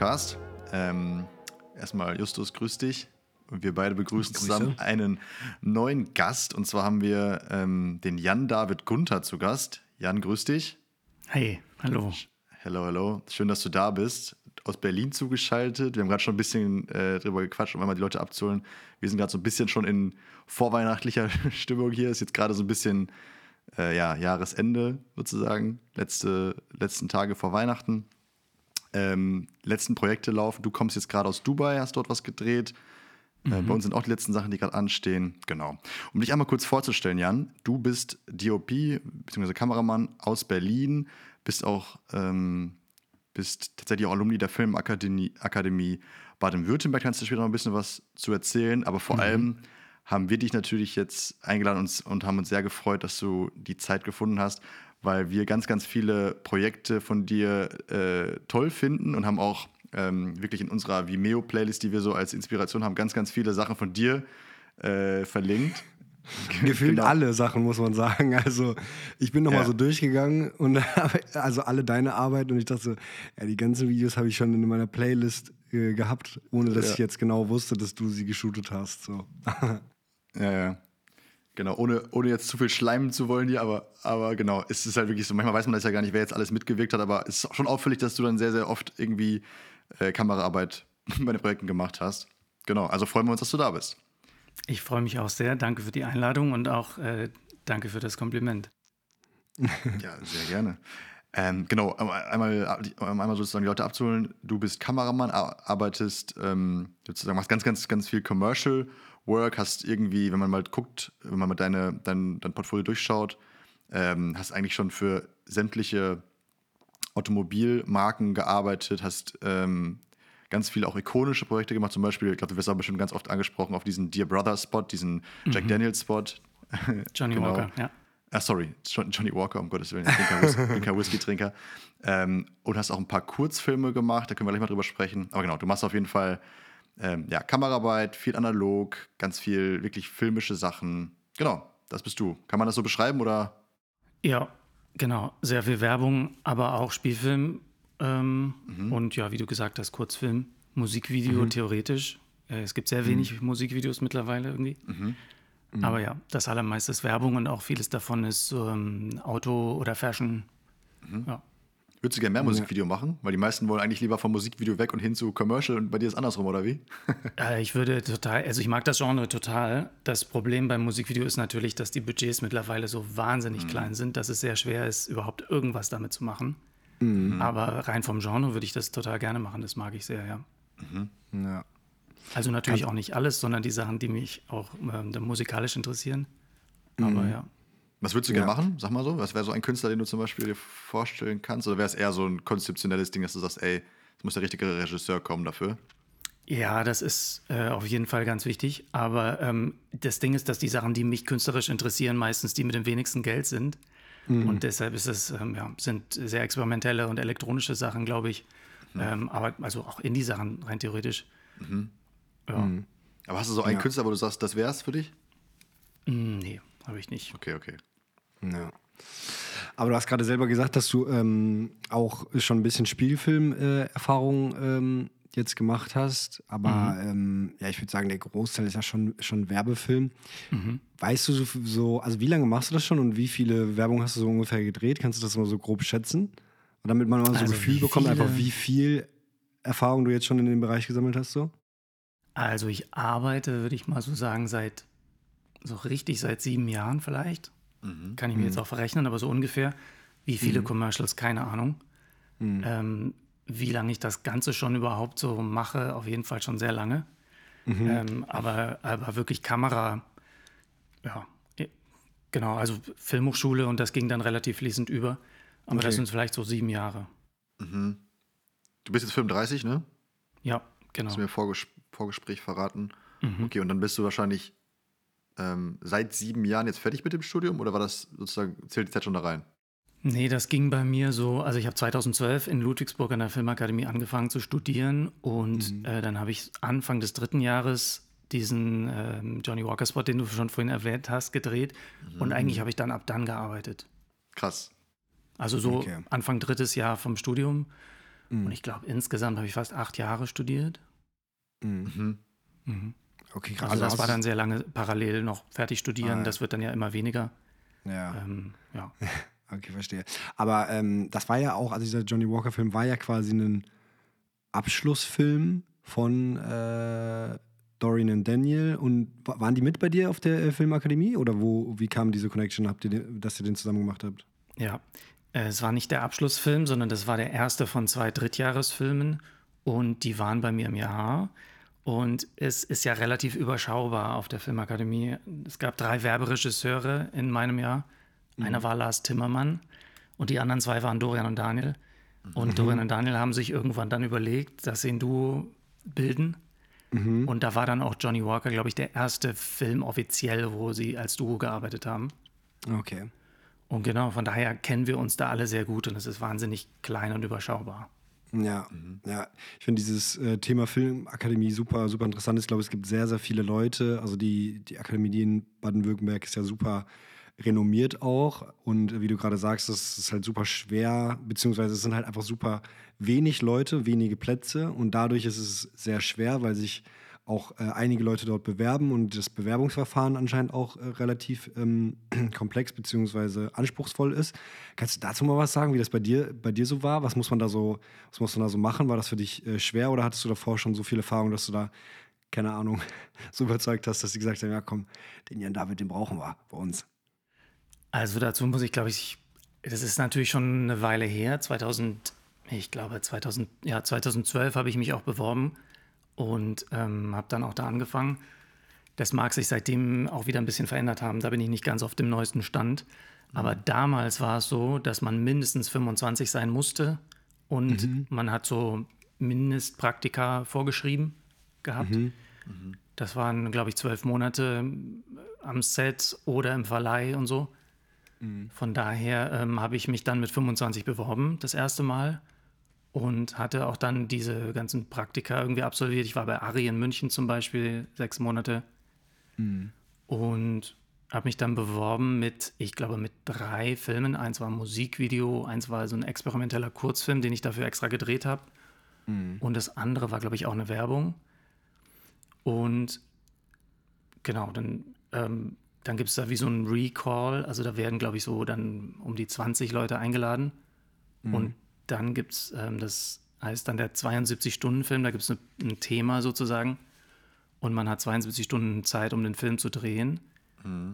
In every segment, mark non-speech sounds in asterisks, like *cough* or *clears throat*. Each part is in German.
Podcast. Ähm, erstmal Justus, grüß dich. Und wir beide begrüßen Grüße. zusammen einen neuen Gast. Und zwar haben wir ähm, den Jan David Gunther zu Gast. Jan, grüß dich. Hey, hallo. Hello, hello. Schön, dass du da bist. Aus Berlin zugeschaltet. Wir haben gerade schon ein bisschen äh, drüber gequatscht, um einmal die Leute abzuholen. Wir sind gerade so ein bisschen schon in vorweihnachtlicher *laughs* Stimmung hier. Ist jetzt gerade so ein bisschen äh, ja, Jahresende sozusagen. Letzte, letzten Tage vor Weihnachten. Ähm, letzten Projekte laufen. Du kommst jetzt gerade aus Dubai, hast dort was gedreht. Äh, bei uns sind auch die letzten Sachen, die gerade anstehen. Genau. Um dich einmal kurz vorzustellen, Jan, du bist DOP bzw. Kameramann aus Berlin, bist auch ähm, bist tatsächlich auch Alumni der Filmakademie Akademie Baden-Württemberg. Kannst du später noch ein bisschen was zu erzählen. Aber vor allem haben wir dich natürlich jetzt eingeladen und, und haben uns sehr gefreut, dass du die Zeit gefunden hast, weil wir ganz, ganz viele Projekte von dir äh, toll finden und haben auch ähm, wirklich in unserer Vimeo-Playlist, die wir so als Inspiration haben, ganz, ganz viele Sachen von dir äh, verlinkt. *laughs* Gefühlt Genau. alle Sachen, muss man sagen. Also, ich bin nochmal Ja. so durchgegangen und habe *laughs* also alle deine Arbeit und ich dachte so, ja, die ganzen Videos habe ich schon in meiner Playlist äh, gehabt, ohne dass Ja. ich jetzt genau wusste, dass du sie geshootet hast. So. *laughs* Ja, ja. Genau, ohne, ohne jetzt zu viel schleimen zu wollen hier, aber, aber genau, es ist halt wirklich so, manchmal weiß man das ja gar nicht, wer jetzt alles mitgewirkt hat, aber es ist schon auffällig, dass du dann sehr, sehr oft irgendwie äh, Kameraarbeit *laughs* bei den Projekten gemacht hast. Genau, also freuen wir uns, dass du da bist. Ich freue mich auch sehr. Danke für die Einladung und auch äh, danke für das Kompliment. *laughs* Ja, sehr gerne. Ähm, genau, um einmal, um einmal sozusagen die Leute abzuholen. Du bist Kameramann, ar- arbeitest ähm, sozusagen, machst ganz, ganz, ganz viel Commercial Work, hast irgendwie, wenn man mal guckt, wenn man mal deine, dein, dein Portfolio durchschaut, ähm, hast eigentlich schon für sämtliche Automobilmarken gearbeitet, hast ähm, ganz viele auch ikonische Projekte gemacht. Zum Beispiel, ich glaube, du wirst auch bestimmt ganz oft angesprochen auf diesen Dear Brother Spot, diesen Jack Daniels Spot. *laughs* Johnny Genau. Walker, ja. Ah, sorry, John, Johnny Walker, um Gottes Willen, ich bin kein, Whis bin kein Whisky-Trinker. Ähm, und hast auch ein paar Kurzfilme gemacht, da können wir gleich mal drüber sprechen. Aber genau, du machst auf jeden Fall ähm, ja, Kameraarbeit, viel analog, ganz viel wirklich filmische Sachen. Genau, das bist du. Kann man das so beschreiben oder? Ja, genau. Sehr viel Werbung, aber auch Spielfilm ähm, Mhm. und ja, wie du gesagt hast, Kurzfilm, Musikvideo theoretisch. Äh, es gibt sehr wenig Musikvideos mittlerweile irgendwie. Aber ja, das allermeiste ist Werbung und auch vieles davon ist ähm, Auto oder Fashion. Ja. Würdest du gerne mehr Musikvideo machen? Weil die meisten wollen eigentlich lieber vom Musikvideo weg und hin zu Commercial und bei dir ist andersrum, oder wie? *laughs* Äh, ich würde total, also ich mag das Genre total. Das Problem beim Musikvideo ist natürlich, dass die Budgets mittlerweile so wahnsinnig klein sind, dass es sehr schwer ist, überhaupt irgendwas damit zu machen. Aber rein vom Genre würde ich das total gerne machen. Das mag ich sehr, ja. Ja. Also natürlich auch nicht alles, sondern die Sachen, die mich auch dann musikalisch interessieren. Aber ja. Was würdest du gerne Ja. machen? Sag mal so. Was wäre so ein Künstler, den du zum Beispiel dir vorstellen kannst? Oder wäre es eher so ein konzeptionelles Ding, dass du sagst, ey, es muss der richtige Regisseur kommen dafür? Ja, das ist äh, auf jeden Fall ganz wichtig. Aber ähm, das Ding ist, dass die Sachen, die mich künstlerisch interessieren, meistens die mit dem wenigsten Geld sind. Und deshalb ist es, ähm, ja, sind sehr experimentelle und elektronische Sachen, glaube ich. Ähm, aber also auch Indie-Sachen rein theoretisch. Ja. Aber hast du so einen Ja. Künstler, wo du sagst, das wär's für dich? Mm, Nee, habe ich nicht. Okay, okay. Ja. Aber du hast gerade selber gesagt, dass du ähm, auch schon ein bisschen Spielfilm-Erfahrung ähm, jetzt gemacht hast. Aber ähm, ja, ich würde sagen, der Großteil ist ja schon, schon Werbefilm. Weißt du so, so, also wie lange machst du das schon und wie viele Werbung hast du so ungefähr gedreht? Kannst du das mal so grob schätzen? Und damit man mal so ein Also Gefühl wie bekommt, einfach wie viel Erfahrung du jetzt schon in dem Bereich gesammelt hast, so? Also ich arbeite, würde ich mal so sagen, seit so richtig seit sieben Jahren vielleicht. Kann ich mir jetzt auch verrechnen, aber so ungefähr. Wie viele Commercials, keine Ahnung. Ähm, wie lange ich das Ganze schon überhaupt so mache, auf jeden Fall schon sehr lange. Ähm, aber, aber wirklich Kamera, ja, genau, also Filmhochschule und das ging dann relativ fließend über. Aber das Okay. sind vielleicht so sieben Jahre. Du bist jetzt 35, ne? Ja, genau. Hast du mir im Vorges Vorgespräch verraten. Mhm. Okay, und dann bist du wahrscheinlich ähm, seit sieben Jahren jetzt fertig mit dem Studium oder war das sozusagen, zählt die Zeit schon da rein? Nee, das ging bei mir so, also ich habe 2012 in Ludwigsburg an der Filmakademie angefangen zu studieren und äh, dann habe ich Anfang des dritten Jahres diesen ähm, Johnny Walker Spot, den du schon vorhin erwähnt hast, gedreht und eigentlich habe ich dann ab dann gearbeitet. Krass. Also so Okay. Anfang drittes Jahr vom Studium Mhm. Und ich glaube, insgesamt habe ich fast acht Jahre studiert. Mhm. Mhm. Okay, krass. Also das hast war dann sehr lange parallel noch fertig studieren. Ah, ja. Das wird dann ja immer weniger. Ja. Ähm, ja. *laughs* Okay, verstehe. Aber ähm, das war ja auch, also dieser Johnny Walker-Film war ja quasi ein Abschlussfilm von äh, Dorian und Daniel. Und wa- waren die mit bei dir auf der äh, Filmakademie? Oder wo, wie kam diese Connection, habt ihr den, dass ihr den zusammen gemacht habt? Ja, äh, es war nicht der Abschlussfilm, sondern das war der erste von zwei Drittjahresfilmen und die waren bei mir im Jahr. Und es ist ja relativ überschaubar auf der Filmakademie. Es gab drei Werberegisseure in meinem Jahr. Einer war Lars Timmermann und die anderen zwei waren Dorian und Daniel. Und Dorian und Daniel haben sich irgendwann dann überlegt, dass sie ein Duo bilden. Und da war dann auch Johnny Walker, glaube ich, der erste Film offiziell, wo sie als Duo gearbeitet haben. Okay. Und genau, von daher kennen wir uns da alle sehr gut und es ist wahnsinnig klein und überschaubar. Ja, ja. Ich finde dieses äh, Thema Filmakademie super, super interessant. Ich glaube, es gibt sehr, sehr viele Leute. Also die, die Akademie in Baden-Württemberg ist ja super renommiert auch. Und wie du gerade sagst, das ist halt super schwer, beziehungsweise es sind halt einfach super wenig Leute, wenige Plätze. Und dadurch ist es sehr schwer, weil sich auch äh, einige Leute dort bewerben und das Bewerbungsverfahren anscheinend auch äh, relativ ähm, *clears throat* komplex beziehungsweise anspruchsvoll ist. Kannst du dazu mal was sagen, wie das bei dir, bei dir so war? Was muss man da so, was muss man da so machen? War das für dich äh, schwer oder hattest du davor schon so viel Erfahrung, dass du da, keine Ahnung, *laughs* so überzeugt hast, dass sie gesagt haben, ja komm, den Jan David, den brauchen wir bei uns. Also dazu muss ich, glaube ich, das ist natürlich schon eine Weile her. 2000, ich glaube 2000, ja, 2012 habe ich mich auch beworben und ähm, habe dann auch da angefangen. Das mag sich seitdem auch wieder ein bisschen verändert haben. Da bin ich nicht ganz auf dem neuesten Stand. Aber damals war es so, dass man mindestens 25 sein musste und man hat so Mindestpraktika vorgeschrieben gehabt. Das waren, glaube ich, zwölf Monate am Set oder im Verleih und so. Von daher ähm, habe ich mich dann mit 25 beworben, das erste Mal. Und hatte auch dann diese ganzen Praktika irgendwie absolviert. Ich war bei Ari in München zum Beispiel sechs Monate. Und habe mich dann beworben mit, ich glaube, mit drei Filmen. Eins war ein Musikvideo, eins war so ein experimenteller Kurzfilm, den ich dafür extra gedreht habe. Und das andere war, glaube ich, auch eine Werbung. Und genau, dann, ähm, dann gibt es da wie so einen Recall. Also da werden, glaube ich, so dann um die 20 Leute eingeladen. Und dann gibt es, ähm, das heißt dann der 72-Stunden-Film, da gibt es ein Thema sozusagen. Und man hat 72 Stunden Zeit, um den Film zu drehen.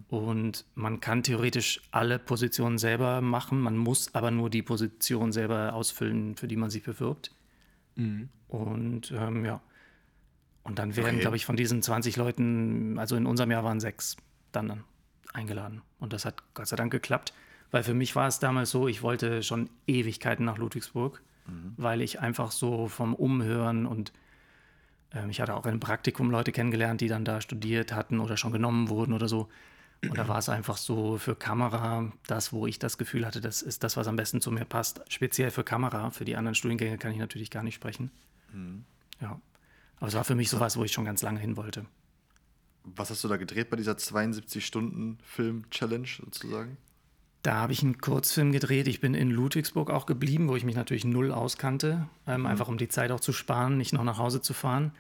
Und man kann theoretisch alle Positionen selber machen. Man muss aber nur die Position selber ausfüllen, für die man sich bewirbt. Und ähm, ja. Und dann werden, Okay. glaube ich, von diesen 20 Leuten, also in unserem Jahr waren sechs dann, dann eingeladen. Und das hat Gott sei Dank geklappt. Weil für mich war es damals so, ich wollte schon Ewigkeiten nach Ludwigsburg, weil ich einfach so vom Umhören und ähm, ich hatte auch im Praktikum Leute kennengelernt, die dann da studiert hatten oder schon genommen wurden oder so. Und da war es einfach so für Kamera, das, wo ich das Gefühl hatte, das ist das, was am besten zu mir passt. Speziell für Kamera. Für die anderen Studiengänge kann ich natürlich gar nicht sprechen. Ja. Aber es war für mich sowas, wo ich schon ganz lange hin wollte. Was hast du da gedreht bei dieser 72-Stunden-Film-Challenge sozusagen? Da habe ich einen Kurzfilm gedreht. Ich bin in Ludwigsburg auch geblieben, wo ich mich natürlich null auskannte, ähm, einfach um die Zeit auch zu sparen, nicht noch nach Hause zu fahren.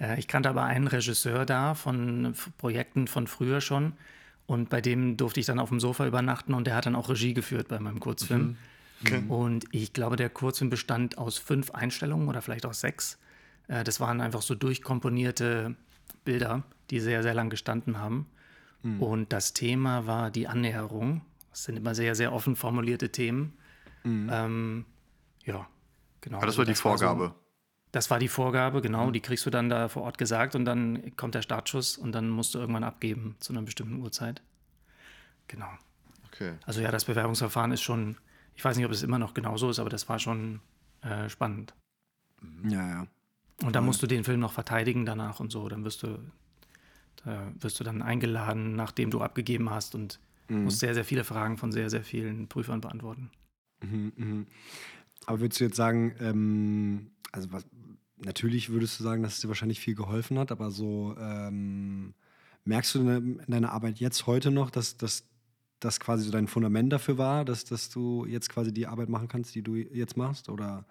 Äh, ich kannte aber einen Regisseur da von F- Projekten von früher schon. Und bei dem durfte ich dann auf dem Sofa übernachten und der hat dann auch Regie geführt bei meinem Kurzfilm. Und ich glaube, der Kurzfilm bestand aus fünf Einstellungen oder vielleicht auch sechs. Äh, das waren einfach so durchkomponierte Bilder, die sehr, sehr lang gestanden haben. Und das Thema war die Annäherung. Das sind immer sehr, sehr offen formulierte Themen. Ähm, ja, genau. Aber das Also war die Vorgabe. so, das war die Vorgabe, genau. Die kriegst du dann da vor Ort gesagt und dann kommt der Startschuss und dann musst du irgendwann abgeben zu einer bestimmten Uhrzeit. Genau. Okay. Also ja, das Bewerbungsverfahren ist schon, ich weiß nicht, ob es immer noch genauso ist, aber das war schon äh, spannend. Ja, ja. Und dann musst du den Film noch verteidigen danach und so. Dann wirst du, da wirst du dann eingeladen, nachdem du abgegeben hast und musst sehr, sehr viele Fragen von sehr, sehr vielen Prüfern beantworten. Mhm, mhm. Aber würdest du jetzt sagen, ähm, also was, natürlich würdest du sagen, dass es dir wahrscheinlich viel geholfen hat, aber so ähm, merkst du in de- in deiner Arbeit jetzt heute noch, dass dass das quasi so dein Fundament dafür war, dass, dass du jetzt quasi die Arbeit machen kannst, die du jetzt machst? Oder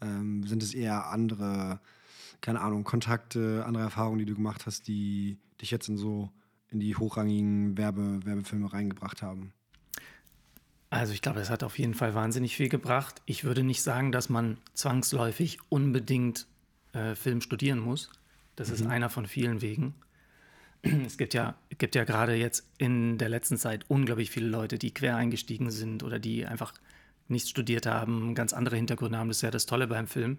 Ähm, sind es eher andere, keine Ahnung, Kontakte, andere Erfahrungen, die du gemacht hast, die dich jetzt in so in die hochrangigen Werbe, Werbefilme reingebracht haben? Also ich glaube, es hat auf jeden Fall wahnsinnig viel gebracht. Ich würde nicht sagen, dass man zwangsläufig unbedingt äh, Film studieren muss. Das mhm. ist einer von vielen Wegen. *clears throat* Es gibt ja, gibt ja gerade jetzt in der letzten Zeit unglaublich viele Leute, die quer eingestiegen sind oder die einfach nichts studiert haben, ganz andere Hintergründe haben. Das ist ja das Tolle beim Film,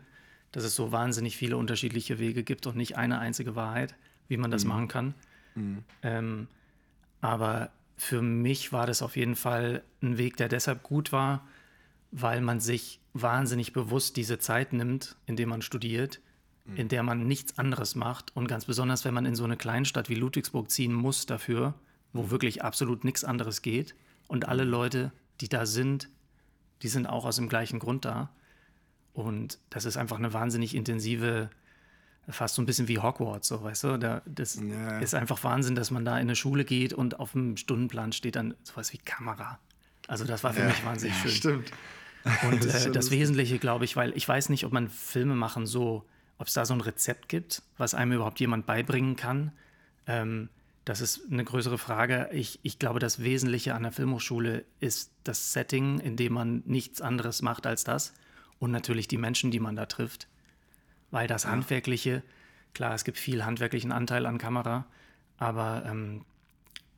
dass es so wahnsinnig viele unterschiedliche Wege gibt und nicht eine einzige Wahrheit, wie man das mhm. machen kann. Mhm. Ähm, aber für mich war das auf jeden Fall ein Weg, der deshalb gut war, weil man sich wahnsinnig bewusst diese Zeit nimmt, in der man studiert, mhm. in der man nichts anderes macht. Und ganz besonders, wenn man in so eine Kleinstadt wie Ludwigsburg ziehen muss dafür, wo mhm. wirklich absolut nichts anderes geht. Und alle mhm. Leute, die da sind, die sind auch aus dem gleichen Grund da. Und das ist einfach eine wahnsinnig intensive fast so ein bisschen wie Hogwarts, so weißt du. Da, das ja. ist einfach Wahnsinn, dass man da in eine Schule geht und auf dem Stundenplan steht dann sowas wie Kamera. Also das war für ja. mich wahnsinnig schön. Stimmt. Und das, *laughs* äh, das Wesentliche, glaube ich, weil ich weiß nicht, ob man Filme machen so, ob es da so ein Rezept gibt, was einem überhaupt jemand beibringen kann. Ähm, das ist eine größere Frage. Ich, ich glaube, das Wesentliche an der Filmhochschule ist das Setting, in dem man nichts anderes macht als das. Und natürlich die Menschen, die man da trifft weil das Handwerkliche, klar, es gibt viel handwerklichen Anteil an Kamera, aber ähm,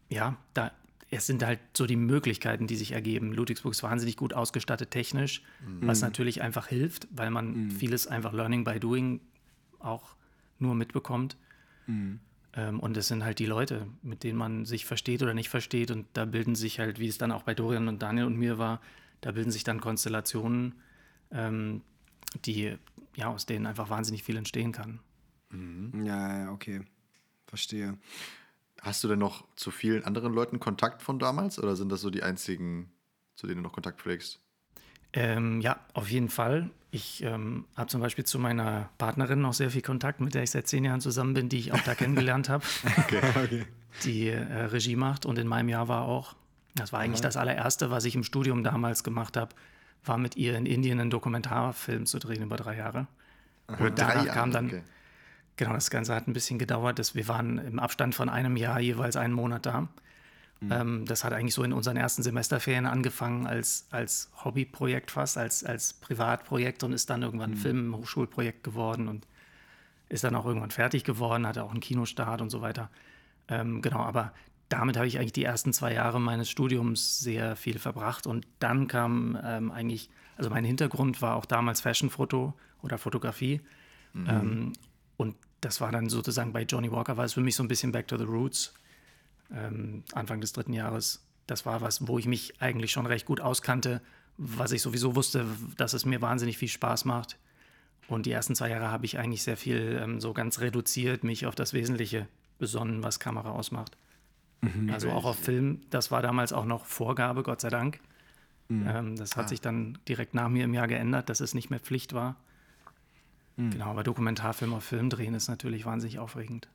ja, da, es sind halt so die Möglichkeiten, die sich ergeben. Ludwigsburg ist wahnsinnig gut ausgestattet technisch, mhm. was natürlich einfach hilft, weil man mhm. vieles einfach Learning by Doing auch nur mitbekommt. Mhm. Ähm, und es sind halt die Leute, mit denen man sich versteht oder nicht versteht. Und da bilden sich halt, wie es dann auch bei Dorian und Daniel und mir war, da bilden sich dann Konstellationen, ähm, die, ja, aus denen einfach wahnsinnig viel entstehen kann. Mhm. Ja, ja, okay. Verstehe. Hast du denn noch zu vielen anderen Leuten Kontakt von damals oder sind das so die einzigen, zu denen du noch Kontakt pflegst? Ähm, ja, auf jeden Fall. Ich ähm, habe zum Beispiel zu meiner Partnerin noch sehr viel Kontakt, mit der ich seit zehn Jahren zusammen bin, die ich auch da *laughs* kennengelernt habe, okay, okay. die äh, Regie macht und in meinem Jahr war auch. Das war eigentlich Aha. das allererste, was ich im Studium damals gemacht habe, war mit ihr in Indien einen Dokumentarfilm zu drehen über drei Jahre. Über und danach drei kam dann, okay. genau, das Ganze hat ein bisschen gedauert. Dass wir waren im Abstand von einem Jahr jeweils einen Monat da. Mhm. Ähm, das hat eigentlich so in unseren ersten Semesterferien angefangen als, als Hobbyprojekt fast, als, als Privatprojekt und ist dann irgendwann ein mhm. Filmhochschulprojekt geworden und ist dann auch irgendwann fertig geworden, hatte auch einen Kinostart und so weiter. Ähm, genau, aber damit habe ich eigentlich die ersten zwei Jahre meines Studiums sehr viel verbracht. Und dann kam ähm, eigentlich, also mein Hintergrund war auch damals Fashionfoto oder Fotografie. Mhm. Ähm, und das war dann sozusagen bei Johnny Walker, war es für mich so ein bisschen Back to the Roots. Ähm, Anfang des dritten Jahres. Das war was, wo ich mich eigentlich schon recht gut auskannte, was ich sowieso wusste, dass es mir wahnsinnig viel Spaß macht. Und die ersten zwei Jahre habe ich eigentlich sehr viel ähm, so ganz reduziert, mich auf das Wesentliche besonnen, was Kamera ausmacht. Mhm. Also auch auf Film, das war damals auch noch Vorgabe, Gott sei Dank. Mhm. Ähm, das hat ah. sich dann direkt nach mir im Jahr geändert, dass es nicht mehr Pflicht war. Mhm. Genau, aber Dokumentarfilm auf Film drehen ist natürlich wahnsinnig aufregend.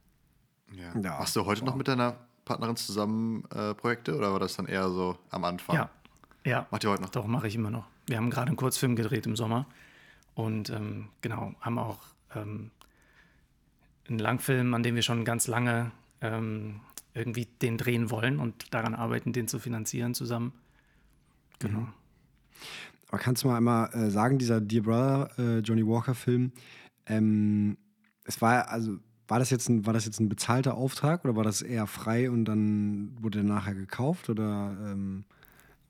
Ja. ja. Machst du heute wow. noch mit deiner Partnerin zusammen äh, Projekte oder war das dann eher so am Anfang? Ja. Ja. Macht ihr heute noch? Doch, mache ich immer noch. Wir haben gerade einen Kurzfilm gedreht im Sommer und ähm, genau, haben auch ähm, einen Langfilm, an dem wir schon ganz lange ähm, irgendwie den drehen wollen und daran arbeiten, den zu finanzieren zusammen. Genau. Mhm. Aber kannst du mal einmal äh, sagen, dieser Dear Brother äh, Johnny Walker Film, ähm, es war also war das jetzt ein war das jetzt ein bezahlter Auftrag oder war das eher frei und dann wurde er nachher gekauft oder ähm,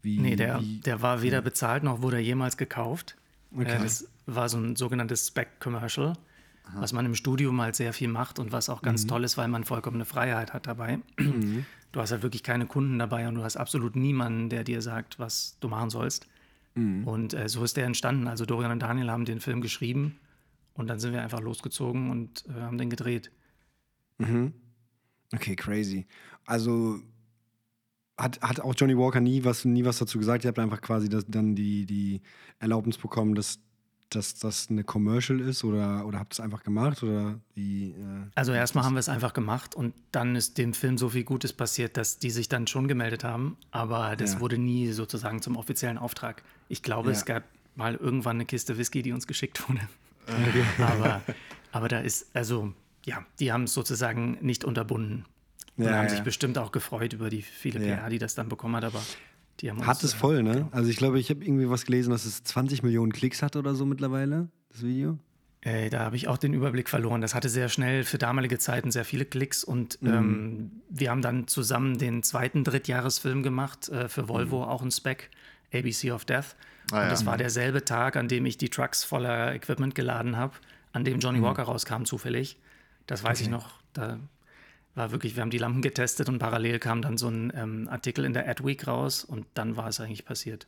wie? Nee, der, wie, der war weder bezahlt noch wurde er jemals gekauft. Okay. Äh, das war so ein sogenanntes Spec Commercial was man im Studium halt sehr viel macht und was auch ganz mhm. toll ist, weil man vollkommene Freiheit hat dabei. Mhm. Du hast halt wirklich keine Kunden dabei und du hast absolut niemanden, der dir sagt, was du machen sollst. Mhm. Und äh, so ist der entstanden. Also Dorian und Daniel haben den Film geschrieben und dann sind wir einfach losgezogen und äh, haben den gedreht. Mhm. Okay, crazy. Also hat, hat auch Johnny Walker nie was, nie was dazu gesagt. Ihr habt einfach quasi das, dann die, die Erlaubnis bekommen, das dass das eine Commercial ist oder, oder habt ihr es einfach gemacht? Oder wie, äh, also erstmal haben wir es einfach gemacht und dann ist dem Film so viel Gutes passiert, dass die sich dann schon gemeldet haben, aber das ja. wurde nie sozusagen zum offiziellen Auftrag. Ich glaube, ja. es gab mal irgendwann eine Kiste Whisky, die uns geschickt wurde. *laughs* aber, aber da ist, also, ja, die haben es sozusagen nicht unterbunden. Und Ja, haben sich bestimmt auch gefreut über die viele. PR, die das dann bekommen hat, aber die haben Hat es äh, voll, ne? Also ich glaube, ich habe irgendwie was gelesen, dass es 20 Millionen Klicks hat oder so mittlerweile, das Video. Äh, da habe ich auch den Überblick verloren. Das hatte sehr schnell für damalige Zeiten sehr viele Klicks und Mhm. ähm, wir haben dann zusammen den zweiten Drittjahresfilm gemacht äh, für Volvo, auch ein Spec, ABC of Death. Ah, und ja. das war derselbe Tag, an dem ich die Trucks voller Equipment geladen habe, an dem Johnny Walker rauskam zufällig. Das weiß ich noch. Da war wirklich, wir haben die Lampen getestet und parallel kam dann so ein ähm, Artikel in der Adweek raus und dann war es eigentlich passiert.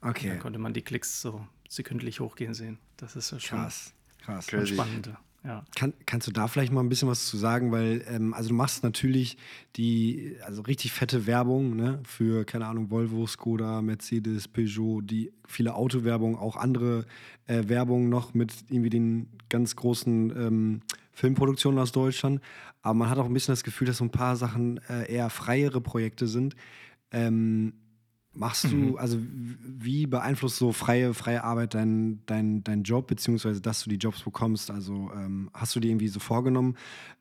Okay. Dann konnte man die Klicks so sekündlich hochgehen sehen. Das ist ja schon Krass. Krass. Okay. spannend. Ja. Kann, kannst du da vielleicht mal ein bisschen was zu sagen? Weil, ähm, also du machst natürlich die, also richtig fette Werbung, ne, für, keine Ahnung, Volvo, Skoda, Mercedes, Peugeot, die viele Autowerbung, auch andere äh, Werbung noch mit irgendwie den ganz großen ähm, Filmproduktionen aus Deutschland. Aber man hat auch ein bisschen das Gefühl, dass so ein paar Sachen äh, eher freiere Projekte sind. Ähm, Machst du, also wie beeinflusst so freie, freie Arbeit deinen dein, dein Job, beziehungsweise dass du die Jobs bekommst? Also ähm, hast du dir irgendwie so vorgenommen,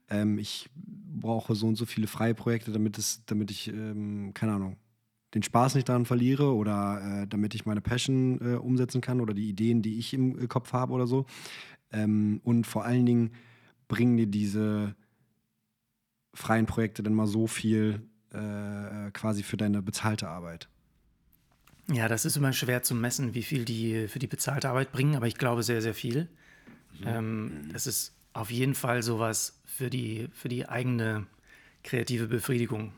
ähm, ich brauche so und so viele freie Projekte, damit es, damit ich, ähm, keine Ahnung, den Spaß nicht daran verliere oder äh, damit ich meine Passion äh, umsetzen kann oder die Ideen, die ich im äh, Kopf habe oder so. Ähm, und vor allen Dingen bringen dir diese freien Projekte dann mal so viel äh, quasi für deine bezahlte Arbeit. Ja, das ist immer schwer zu messen, wie viel die für die bezahlte Arbeit bringen, aber ich glaube sehr, sehr viel. Ähm, das ist auf jeden Fall sowas für die, für die eigene kreative Befriedigung.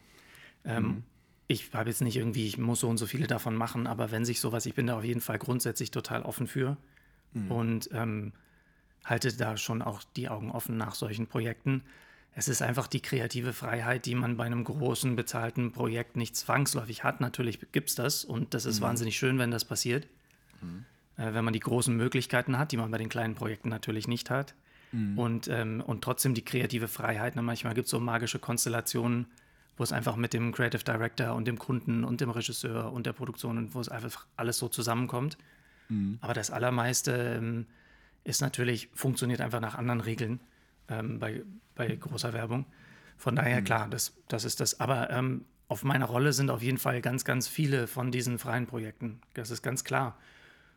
Ähm, Ich habe jetzt nicht irgendwie, ich muss so und so viele davon machen, aber wenn sich sowas, ich bin da auf jeden Fall grundsätzlich total offen für und ähm, halte da schon auch die Augen offen nach solchen Projekten. Es ist einfach die kreative Freiheit, die man bei einem großen bezahlten Projekt nicht zwangsläufig hat. Natürlich gibt es das und das ist wahnsinnig schön, wenn das passiert. Äh, wenn man die großen Möglichkeiten hat, die man bei den kleinen Projekten natürlich nicht hat. Und, ähm, und trotzdem die kreative Freiheit. Ne? Manchmal gibt es so magische Konstellationen, wo es einfach mit dem Creative Director und dem Kunden und dem Regisseur und der Produktion und wo es einfach alles so zusammenkommt. Aber das Allermeiste ähm, ist natürlich, funktioniert einfach nach anderen Regeln ähm, bei, bei großer Werbung. Von daher, klar, das, das ist das. Aber ähm, auf meiner Rolle sind auf jeden Fall ganz, ganz viele von diesen freien Projekten. Das ist ganz klar.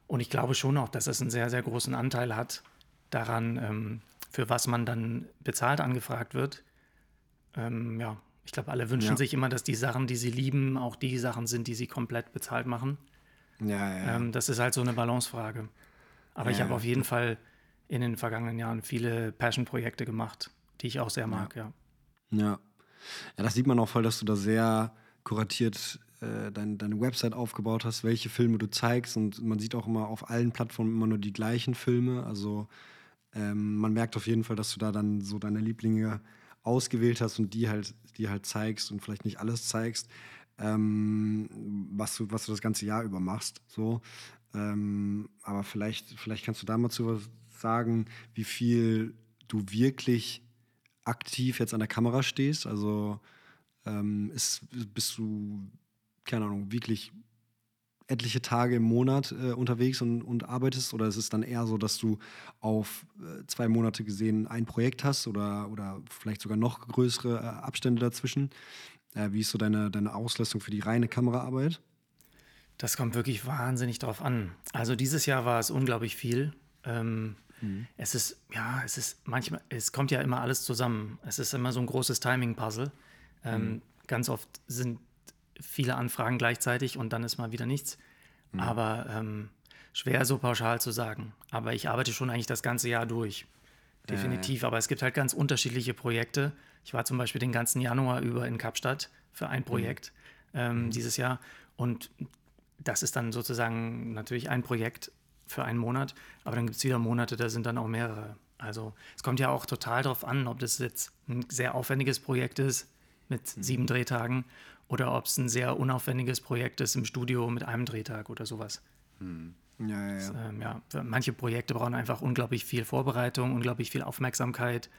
Und ich glaube schon auch, dass es einen sehr, sehr großen Anteil hat daran, ähm, für was man dann bezahlt angefragt wird. Ähm, ja, ich glaube, alle wünschen Ja. sich immer, dass die Sachen, die sie lieben, auch die Sachen sind, die sie komplett bezahlt machen. Ja, ja. Ähm, das ist halt so eine Balancefrage. Aber ich Ja. habe auf jeden Fall in den vergangenen Jahren viele Passion-Projekte gemacht, die ich auch sehr mag, ja. Ja. Ja, das sieht man auch voll, dass du da sehr kuratiert äh, dein, deine Website aufgebaut hast, welche Filme du zeigst. Und man sieht auch immer auf allen Plattformen immer nur die gleichen Filme. Also ähm, man merkt auf jeden Fall, dass du da dann so deine Lieblinge ausgewählt hast und die halt, die halt zeigst und vielleicht nicht alles zeigst, ähm, was, du, was du das ganze Jahr über machst. So. Ähm, aber vielleicht, vielleicht kannst du da mal zu was sagen, wie viel du wirklich aktiv jetzt an der Kamera stehst. Also ähm, ist, bist du, keine Ahnung, wirklich etliche Tage im Monat äh, unterwegs und, und arbeitest? Oder ist es dann eher so, dass du auf äh, zwei Monate gesehen ein Projekt hast oder, oder vielleicht sogar noch größere äh, Abstände dazwischen? Äh, wie ist so deine, deine Auslastung für die reine Kameraarbeit? Das kommt wirklich wahnsinnig drauf an. Also dieses Jahr war es unglaublich viel. Ähm, Es ist, ja, es ist manchmal, es kommt ja immer alles zusammen. Es ist immer so ein großes Timing-Puzzle. Ähm, Ganz oft sind viele Anfragen gleichzeitig und dann ist mal wieder nichts. Aber ähm, schwer so pauschal zu sagen. Aber ich arbeite schon eigentlich das ganze Jahr durch. Definitiv. Aber es gibt halt ganz unterschiedliche Projekte. Ich war zum Beispiel den ganzen Januar über in Kapstadt für ein Projekt ähm, dieses Jahr. Und das ist dann sozusagen natürlich ein Projekt für einen Monat, aber dann gibt es wieder Monate, da sind dann auch mehrere. Also es kommt ja auch total darauf an, ob das jetzt ein sehr aufwendiges Projekt ist mit sieben Drehtagen oder ob es ein sehr unaufwendiges Projekt ist im Studio mit einem Drehtag oder sowas. Ja, ja, ja. Ähm, ja, manche Projekte brauchen einfach unglaublich viel Vorbereitung, unglaublich viel Aufmerksamkeit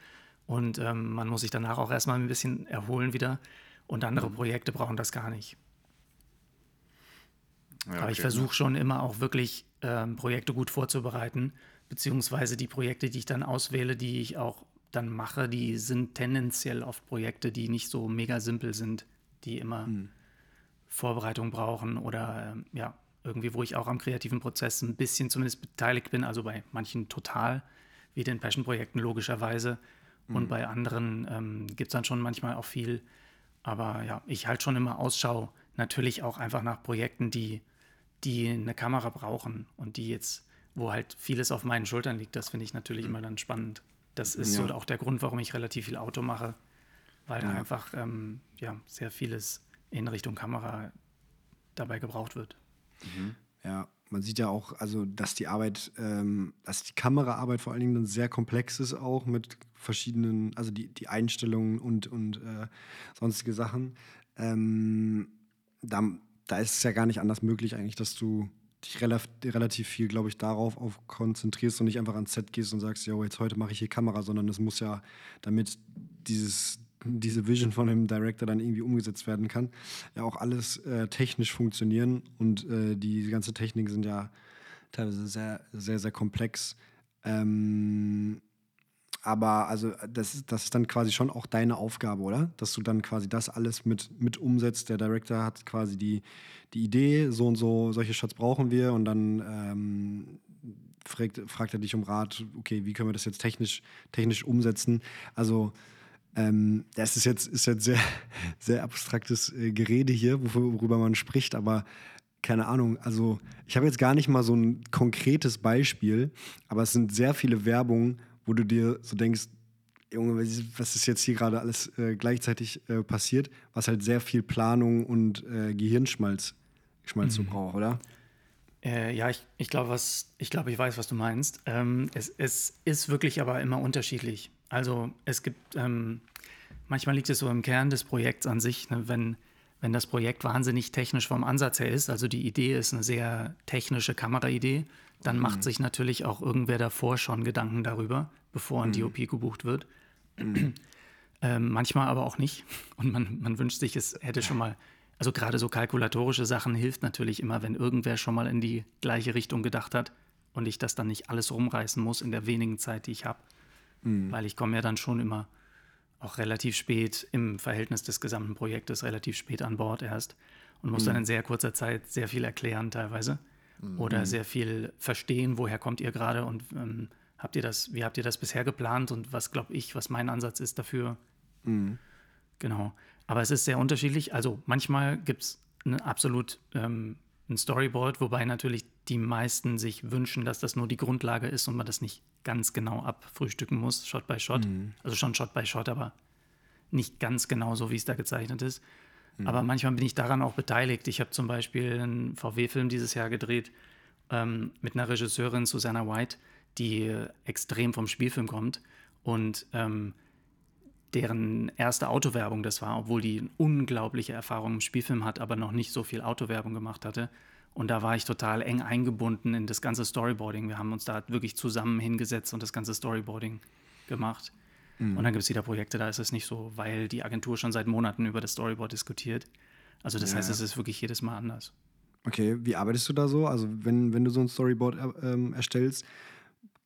und ähm, man muss sich danach auch erstmal ein bisschen erholen wieder. Und andere Projekte brauchen das gar nicht. Ja, Aber ich okay. versuche schon immer auch wirklich ähm, Projekte gut vorzubereiten, beziehungsweise die Projekte, die ich dann auswähle, die ich auch dann mache, die sind tendenziell oft Projekte, die nicht so mega simpel sind, die immer mhm. Vorbereitung brauchen oder ähm, ja, irgendwie, wo ich auch am kreativen Prozess ein bisschen zumindest beteiligt bin, also bei manchen total, wie den Passion-Projekten logischerweise. Mhm. Und bei anderen ähm, gibt es dann schon manchmal auch viel. Aber ja, ich halte schon immer Ausschau, natürlich auch einfach nach Projekten, die, die eine Kamera brauchen und die jetzt, wo halt vieles auf meinen Schultern liegt. Das finde ich natürlich mhm. immer dann spannend. Das ist ja. so auch der Grund, warum ich relativ viel Auto mache, weil ja. da einfach ähm, ja, sehr vieles in Richtung Kamera dabei gebraucht wird. Mhm. Ja, man sieht ja auch, also dass die Arbeit, ähm, dass die Kameraarbeit vor allen Dingen dann sehr komplex ist, auch mit verschiedenen, also die, die Einstellungen und, und äh, sonstige Sachen. Ähm, da, da ist es ja gar nicht anders möglich, eigentlich, dass du dich relativ, viel, glaube ich, darauf auf konzentrierst und nicht einfach ans Set gehst und sagst, ja, jetzt heute mache ich hier Kamera, sondern es muss ja, damit dieses, diese Vision von dem Director dann irgendwie umgesetzt werden kann, ja auch alles äh, technisch funktionieren und äh, die, die ganze Technik sind ja teilweise sehr, sehr, sehr komplex. Ähm, aber also das ist, das ist dann quasi schon auch deine Aufgabe, oder? Dass du dann quasi das alles mit, mit umsetzt. Der Director hat quasi die, die Idee, so und so, solche Shots brauchen wir und dann ähm, fragt, fragt er dich um Rat, okay, wie können wir das jetzt technisch, technisch umsetzen? Also ähm, das ist jetzt, ist jetzt sehr, *laughs* sehr abstraktes äh, Gerede hier, worüber man spricht, aber keine Ahnung, also ich habe jetzt gar nicht mal so ein konkretes Beispiel, aber es sind sehr viele Werbungen, wo du dir so denkst, Junge, was ist jetzt hier gerade alles äh, gleichzeitig äh, passiert, was halt sehr viel Planung und äh, Gehirnschmalz Schmalz mhm. so braucht, oder? Äh, ja, ich, ich glaube, ich, glaub, ich weiß, was du meinst. Ähm, es, es ist wirklich aber immer unterschiedlich. Also es gibt, ähm, manchmal liegt es so im Kern des Projekts an sich, ne, wenn, wenn das Projekt wahnsinnig technisch vom Ansatz her ist, also die Idee ist eine sehr technische Kameraidee, dann mhm. macht sich natürlich auch irgendwer davor schon Gedanken darüber, bevor ein mhm. DOP gebucht wird. Mhm. *clears throat* Ähm, manchmal aber auch nicht. Und man, man wünscht sich, es hätte schon mal, also gerade so kalkulatorische Sachen hilft natürlich immer, wenn irgendwer schon mal in die gleiche Richtung gedacht hat und ich das dann nicht alles rumreißen muss in der wenigen Zeit, die ich habe. Mhm. Weil ich komme ja dann schon immer auch relativ spät im Verhältnis des gesamten Projektes, relativ spät an Bord erst und muss dann mhm. in sehr kurzer Zeit sehr viel erklären teilweise mhm. oder sehr viel verstehen, woher kommt ihr gerade und ähm, habt ihr das, wie habt ihr das bisher geplant und was glaube ich, was mein Ansatz ist dafür. Mhm. Genau. Aber es ist sehr unterschiedlich. Also manchmal gibt es eine absolut ähm, ein Storyboard, wobei natürlich die meisten sich wünschen, dass das nur die Grundlage ist und man das nicht ganz genau abfrühstücken muss, Shot by Shot. Mhm. Also schon Shot by Shot, aber nicht ganz genau so, wie es da gezeichnet ist. Mhm. Aber manchmal bin ich daran auch beteiligt. Ich habe zum Beispiel einen VW-Film dieses Jahr gedreht ähm, mit einer Regisseurin, Susanna White, die extrem vom Spielfilm kommt und ähm, deren erste Autowerbung das war, obwohl die eine unglaubliche Erfahrung im Spielfilm hat, aber noch nicht so viel Autowerbung gemacht hatte. Und da war ich total eng eingebunden in das ganze Storyboarding. Wir haben uns da wirklich zusammen hingesetzt und das ganze Storyboarding gemacht. Mhm. Und dann gibt es wieder Projekte, da ist es nicht so, weil die Agentur schon seit Monaten über das Storyboard diskutiert. Also das ja. heißt, es ist wirklich jedes Mal anders. Okay, wie arbeitest du da so? Also wenn, wenn du so ein Storyboard äh, ähm, erstellst,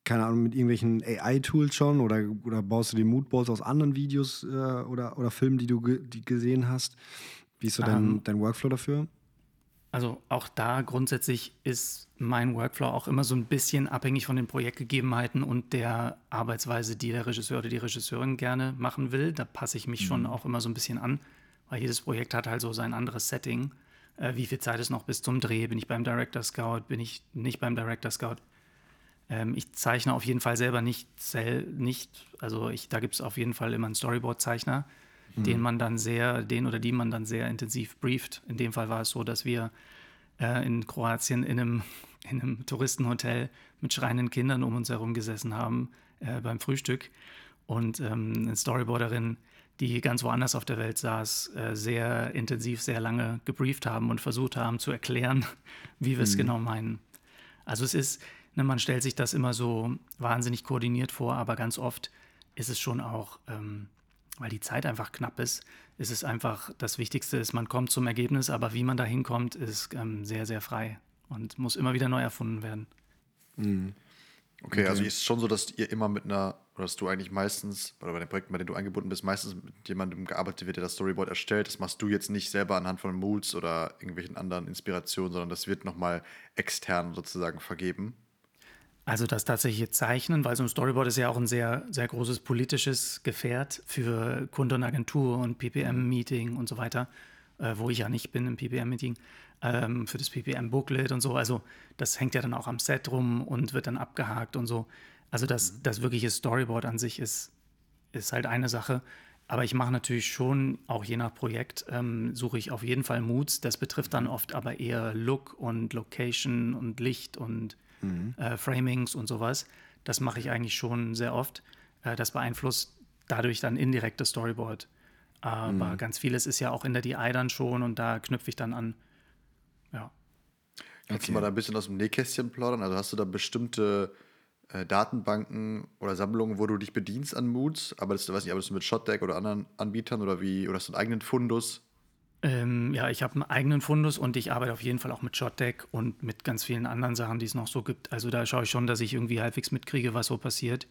keine Ahnung, mit irgendwelchen AI-Tools schon oder, oder baust du die Moodboards aus anderen Videos äh, oder, oder Filmen, die du ge die gesehen hast? Wie ist so dein, um, ähm. dein Workflow dafür? Also auch da grundsätzlich ist mein Workflow auch immer so ein bisschen abhängig von den Projektgegebenheiten und der Arbeitsweise, die der Regisseur oder die Regisseurin gerne machen will. Da passe ich mich mhm. schon auch immer so ein bisschen an, weil jedes Projekt hat halt so sein anderes Setting. Äh, wie viel Zeit ist noch bis zum Dreh? Bin ich beim Director Scout? Bin ich nicht beim Director Scout? Ähm, ich zeichne auf jeden Fall selber nicht, sel nicht also ich, da gibt es auf jeden Fall immer einen Storyboard-Zeichner mhm. den man dann sehr, den oder die man dann sehr intensiv brieft. In dem Fall war es so, dass wir äh, in Kroatien in einem, *laughs* in einem Touristenhotel mit schreienden Kindern um uns herum gesessen haben äh, beim Frühstück und ähm, eine Storyboarderin, die ganz woanders auf der Welt saß, äh, sehr intensiv, sehr lange gebrieft haben und versucht haben zu erklären, *laughs* wie wir es mhm. genau meinen. Also es ist, ne, man stellt sich das immer so wahnsinnig koordiniert vor, aber ganz oft ist es schon auch ähm, weil die Zeit einfach knapp ist, ist es einfach, das Wichtigste ist, man kommt zum Ergebnis, aber wie man da hinkommt, ist ähm, sehr, sehr frei. und muss immer wieder neu erfunden werden. Okay, also ist es schon so, dass ihr immer mit einer, oder dass du eigentlich meistens, oder bei den Projekten, bei denen du eingebunden bist, meistens mit jemandem gearbeitet wird, der das Storyboard erstellt. Das machst du jetzt nicht selber anhand von Moods oder irgendwelchen anderen Inspirationen, sondern das wird nochmal extern sozusagen vergeben. Also das tatsächliche Zeichnen, weil so ein Storyboard ist ja auch ein sehr, sehr großes politisches Gefährt für Kunde und Agentur und PPM-Meeting und so weiter, äh, wo ich ja nicht bin im PPM-Meeting, ähm, für das PPM-Booklet und so. Also das hängt ja dann auch am Set rum und wird dann abgehakt und so. Also das, das wirkliche Storyboard an sich ist, ist halt eine Sache. Aber ich mache natürlich schon, auch je nach Projekt, ähm, suche ich auf jeden Fall Moods. Das betrifft dann oft aber eher Look und Location und Licht und äh, Framings und sowas. Das mache ich eigentlich schon sehr oft. Äh, das beeinflusst dadurch dann indirekt das Storyboard. Aber ganz vieles ist ja auch in der DI dann schon und da knüpfe ich dann an. Ja. Kannst du mal da ein bisschen aus dem Nähkästchen plaudern? Also hast du da bestimmte äh, Datenbanken oder Sammlungen, wo du dich bedienst an Moods? Aber das, weiß nicht, arbeitest du mit Shotdeck oder anderen Anbietern oder wie, oder hast du einen eigenen Fundus? Ähm, ja, ich habe einen eigenen Fundus und ich arbeite auf jeden Fall auch mit ShotDeck und mit ganz vielen anderen Sachen, die es noch so gibt. Also da schaue ich schon, dass ich irgendwie halbwegs mitkriege, was so passiert,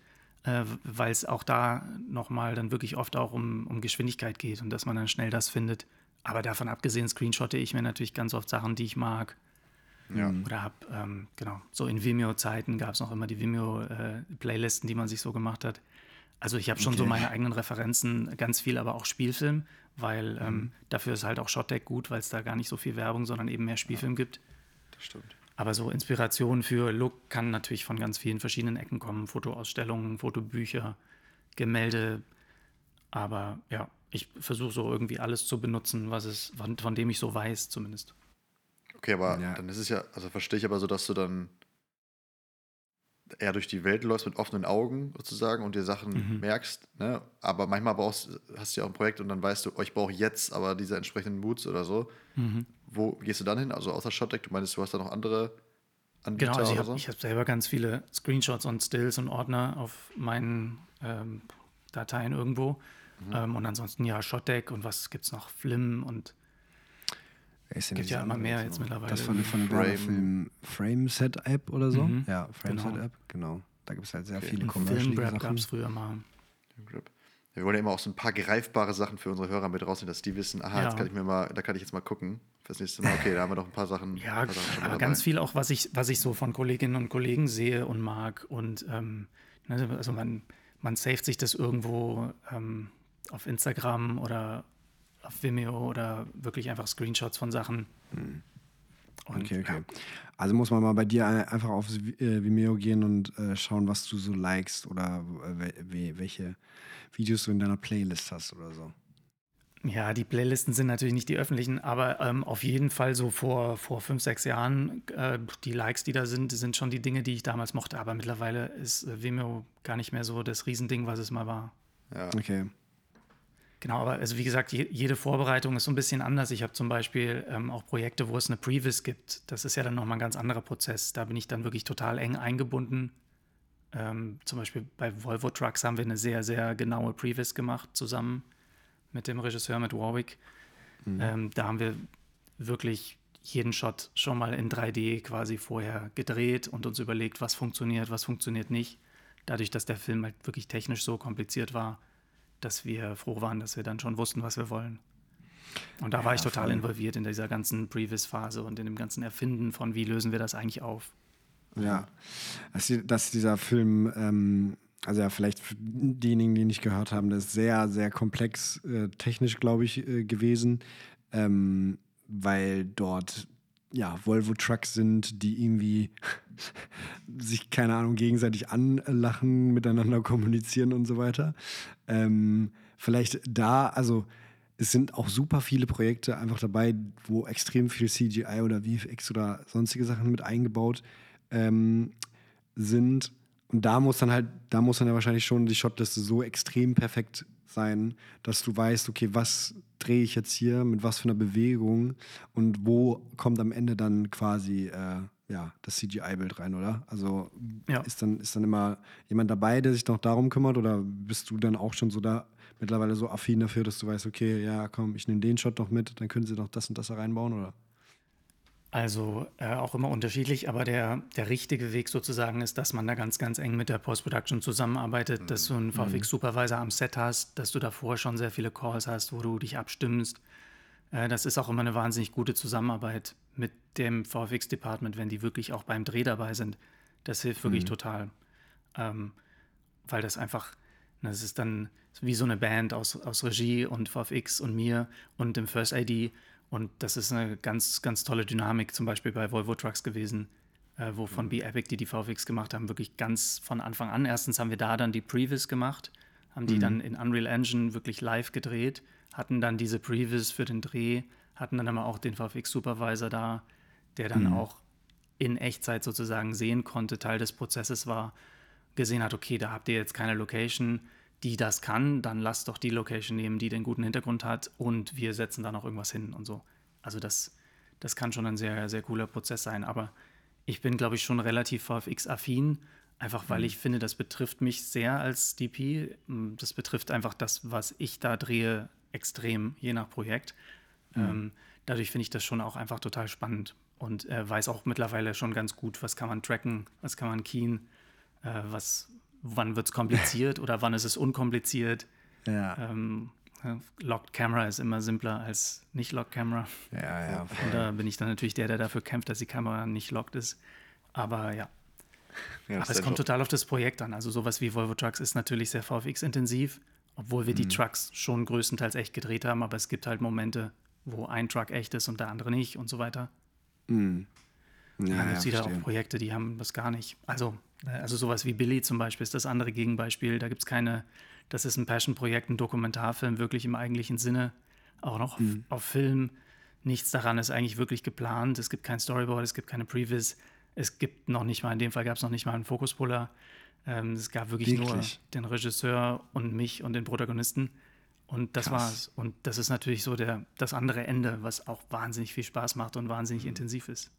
äh, weil es auch da nochmal dann wirklich oft auch um, um Geschwindigkeit geht und dass man dann schnell das findet. Aber davon abgesehen screenshotte ich mir natürlich ganz oft Sachen, die ich mag. Ja. Oder habe, ähm, genau, so in Vimeo-Zeiten gab es noch immer die Vimeo-Playlisten, die man sich so gemacht hat. Also ich habe schon so Okay. meine eigenen Referenzen, ganz viel, aber auch Spielfilm, weil ähm, dafür ist halt auch Shotdeck gut, weil es da gar nicht so viel Werbung, sondern eben mehr Spielfilm gibt. Das stimmt. Aber so Inspiration für Look kann natürlich von ganz vielen verschiedenen Ecken kommen. Fotoausstellungen, Fotobücher, Gemälde. Aber ja, ich versuche so irgendwie alles zu benutzen, was es, von, von dem ich so weiß, zumindest. Okay, aber Ja. dann ist es ja, also verstehe ich aber so, dass du dann eher durch die Welt läufst mit offenen Augen sozusagen und dir Sachen merkst, ne? Aber manchmal brauchst, hast du ja auch ein Projekt und dann weißt du, oh, ich brauche jetzt aber diese entsprechenden Moods oder so. Wo gehst du dann hin? Also außer Shotdeck, du meinst, du hast da noch andere Anbieter Genau, also ich habe so? hab selber ganz viele Screenshots und Stills und Ordner auf meinen ähm, Dateien irgendwo. Ähm, und ansonsten ja, Shotdeck und was gibt es noch? Flim und Denn Gibt ja immer mehr so? jetzt mittlerweile. Das von, von Frame. der Film, Frameset App oder so? Mhm, Ja, Frameset genau. App, genau. Da gibt es halt sehr Okay. viele commercial Filmgrab gab Sachen. es früher mal. Grip. Ja, wir wollen ja immer auch so ein paar greifbare Sachen für unsere Hörer mit rausnehmen, dass die wissen, aha, Ja. jetzt kann ich mir mal, da kann ich jetzt mal gucken fürs nächste Mal. Okay, da haben wir doch ein paar Sachen. Ja, paar Sachen aber dabei. ganz viel auch, was ich, was ich so von Kolleginnen und Kollegen sehe und mag. Und ähm, ne, also man, man saved sich das irgendwo ähm, auf Instagram oder auf Vimeo oder wirklich einfach Screenshots von Sachen. Und, Okay, okay. Ja, Also muss man mal bei dir ein- einfach auf äh, Vimeo gehen und äh, schauen, was du so likest oder äh, we- we- welche Videos du in deiner Playlist hast oder so. Ja, die Playlisten sind natürlich nicht die öffentlichen, aber ähm, auf jeden Fall so vor, vor fünf, sechs Jahren, äh, die Likes, die da sind, sind schon die Dinge, die ich damals mochte. Aber mittlerweile ist Vimeo gar nicht mehr so das Riesending, was es mal war. Ja. Okay. Genau, aber also wie gesagt, je, jede Vorbereitung ist so ein bisschen anders. Ich habe zum Beispiel ähm, auch Projekte, wo es eine Previs gibt. Das ist ja dann nochmal ein ganz anderer Prozess. Da bin ich dann wirklich total eng eingebunden. Ähm, zum Beispiel bei Volvo Trucks haben wir eine sehr, sehr genaue Previs gemacht, zusammen mit dem Regisseur, mit Warwick. Ähm, da haben wir wirklich jeden Shot schon mal in 3D quasi vorher gedreht und uns überlegt, was funktioniert, was funktioniert nicht. Dadurch, dass der Film halt wirklich technisch so kompliziert war, dass wir froh waren, dass wir dann schon wussten, was wir wollen. Und da war ich total voll. involviert in dieser ganzen Previous-Phase und in dem ganzen Erfinden von, wie lösen wir das eigentlich auf. Ja. Dass, die- dass dieser Film, ähm, also ja, vielleicht für diejenigen, die nicht gehört haben, der ist sehr, sehr komplex äh, technisch, glaube ich, äh, gewesen, ähm, weil dort ja, Volvo Trucks sind, die irgendwie *laughs* sich, keine Ahnung, gegenseitig anlachen, miteinander kommunizieren und so weiter. Ähm, vielleicht da, also es sind auch super viele Projekte einfach dabei, wo extrem viel CGI oder VFX oder sonstige Sachen mit eingebaut ähm, sind. Und da muss dann halt, da muss dann ja wahrscheinlich schon die Shotliste so extrem perfekt sein, dass du weißt, okay, was drehe ich jetzt hier, mit was für einer Bewegung und wo kommt am Ende dann quasi äh, ja, das CGI-Bild rein, oder? Also Ja. ist, dann, ist dann immer jemand dabei, der sich noch darum kümmert oder bist du dann auch schon so da mittlerweile so affin dafür, dass du weißt, okay, ja, komm, ich nehme den Shot noch mit, dann können sie noch das und das da reinbauen, oder? Also äh, auch immer unterschiedlich, aber der, der richtige Weg sozusagen ist, dass man da ganz, ganz eng mit der Post-Production zusammenarbeitet, dass du einen VFX-Supervisor am Set hast, dass du davor schon sehr viele Calls hast, wo du dich abstimmst. Äh, das ist auch immer eine wahnsinnig gute Zusammenarbeit mit dem VFX-Department, wenn die wirklich auch beim Dreh dabei sind. Das hilft wirklich total, ähm, weil das einfach, das ist dann wie so eine Band aus, aus Regie und VFX und mir und dem First ID und das ist eine ganz, ganz tolle Dynamik, zum Beispiel bei Volvo Trucks gewesen, äh, wo von B-Epic, die die VFX gemacht haben, wirklich ganz von Anfang an. Erstens haben wir da dann die Previs gemacht, haben die dann in Unreal Engine wirklich live gedreht, hatten dann diese Previs für den Dreh, hatten dann aber auch den VFX-Supervisor da, der dann auch in Echtzeit sozusagen sehen konnte, Teil des Prozesses war, gesehen hat, okay, da habt ihr jetzt keine Location, die das kann, dann lasst doch die Location nehmen, die den guten Hintergrund hat und wir setzen da noch irgendwas hin und so. Also das, das kann schon ein sehr, sehr cooler Prozess sein. Aber ich bin, glaube ich, schon relativ VFX-affin, einfach weil ich finde, das betrifft mich sehr als DP. Das betrifft einfach das, was ich da drehe, extrem, je nach Projekt. Ähm, dadurch finde ich das schon auch einfach total spannend und äh, weiß auch mittlerweile schon ganz gut, was kann man tracken, was kann man keyen, äh, was, wann wird es kompliziert oder wann ist es unkompliziert. *laughs* Ja. Ähm, Locked Camera ist immer simpler als nicht Locked Camera. Ja, ja. Und da bin ich dann natürlich der, der dafür kämpft, dass die Kamera nicht locked ist. Aber ja, *laughs* Ja, aber es kommt total auf das Projekt an. Also sowas wie Volvo Trucks ist natürlich sehr VFX-intensiv, obwohl wir die Trucks schon größtenteils echt gedreht haben, aber es gibt halt Momente, wo ein Truck echt ist und der andere nicht und so weiter. Ja, Dann gibt es wieder auch Projekte, die haben das gar nicht. Also, also sowas wie Billy zum Beispiel ist das andere Gegenbeispiel. Da gibt es keine, das ist ein Passion-Projekt, ein Dokumentarfilm, wirklich im eigentlichen Sinne, auch noch auf, auf Film. Nichts daran ist eigentlich wirklich geplant. Es gibt kein Storyboard, es gibt keine Previs. Es gibt noch nicht mal, in dem Fall gab es noch nicht mal einen Fokuspuller. Ähm, es gab wirklich, nur Wirklich? den Regisseur und mich und den Protagonisten. Und das Krass. war's. Und das ist natürlich so der, das andere Ende, was auch wahnsinnig viel Spaß macht und wahnsinnig intensiv ist.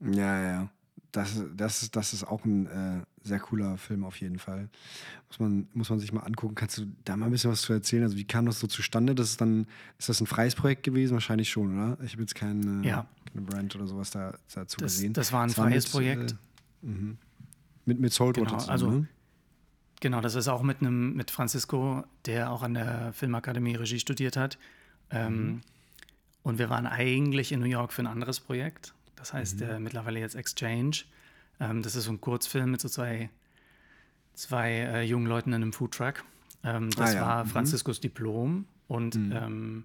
Ja, ja. Das, das, ist- das ist auch ein äh, sehr cooler Film auf jeden Fall. Muss man, muss man sich mal angucken. Kannst du da mal ein bisschen was zu erzählen? Also wie kam das so zustande? Das ist dann, ist das ein freies Projekt gewesen? Wahrscheinlich schon, oder? Ich habe jetzt keine, Ja. keine Brand oder sowas da, dazu Das, gesehen. das war ein Es freies mit, Projekt. Äh, mhm. mit, mit Soulwater Genau, zusammen, also- ne? Genau, das ist auch mit einem mit Francisco, der auch an der Filmakademie Regie studiert hat. Ähm, Und wir waren eigentlich in New York für ein anderes Projekt. Das heißt äh, mittlerweile jetzt Exchange. Ähm, das ist so ein Kurzfilm mit so zwei, zwei äh, jungen Leuten in einem Foodtruck. Ähm, das Ah ja, war mhm. Franciscos Diplom und ähm,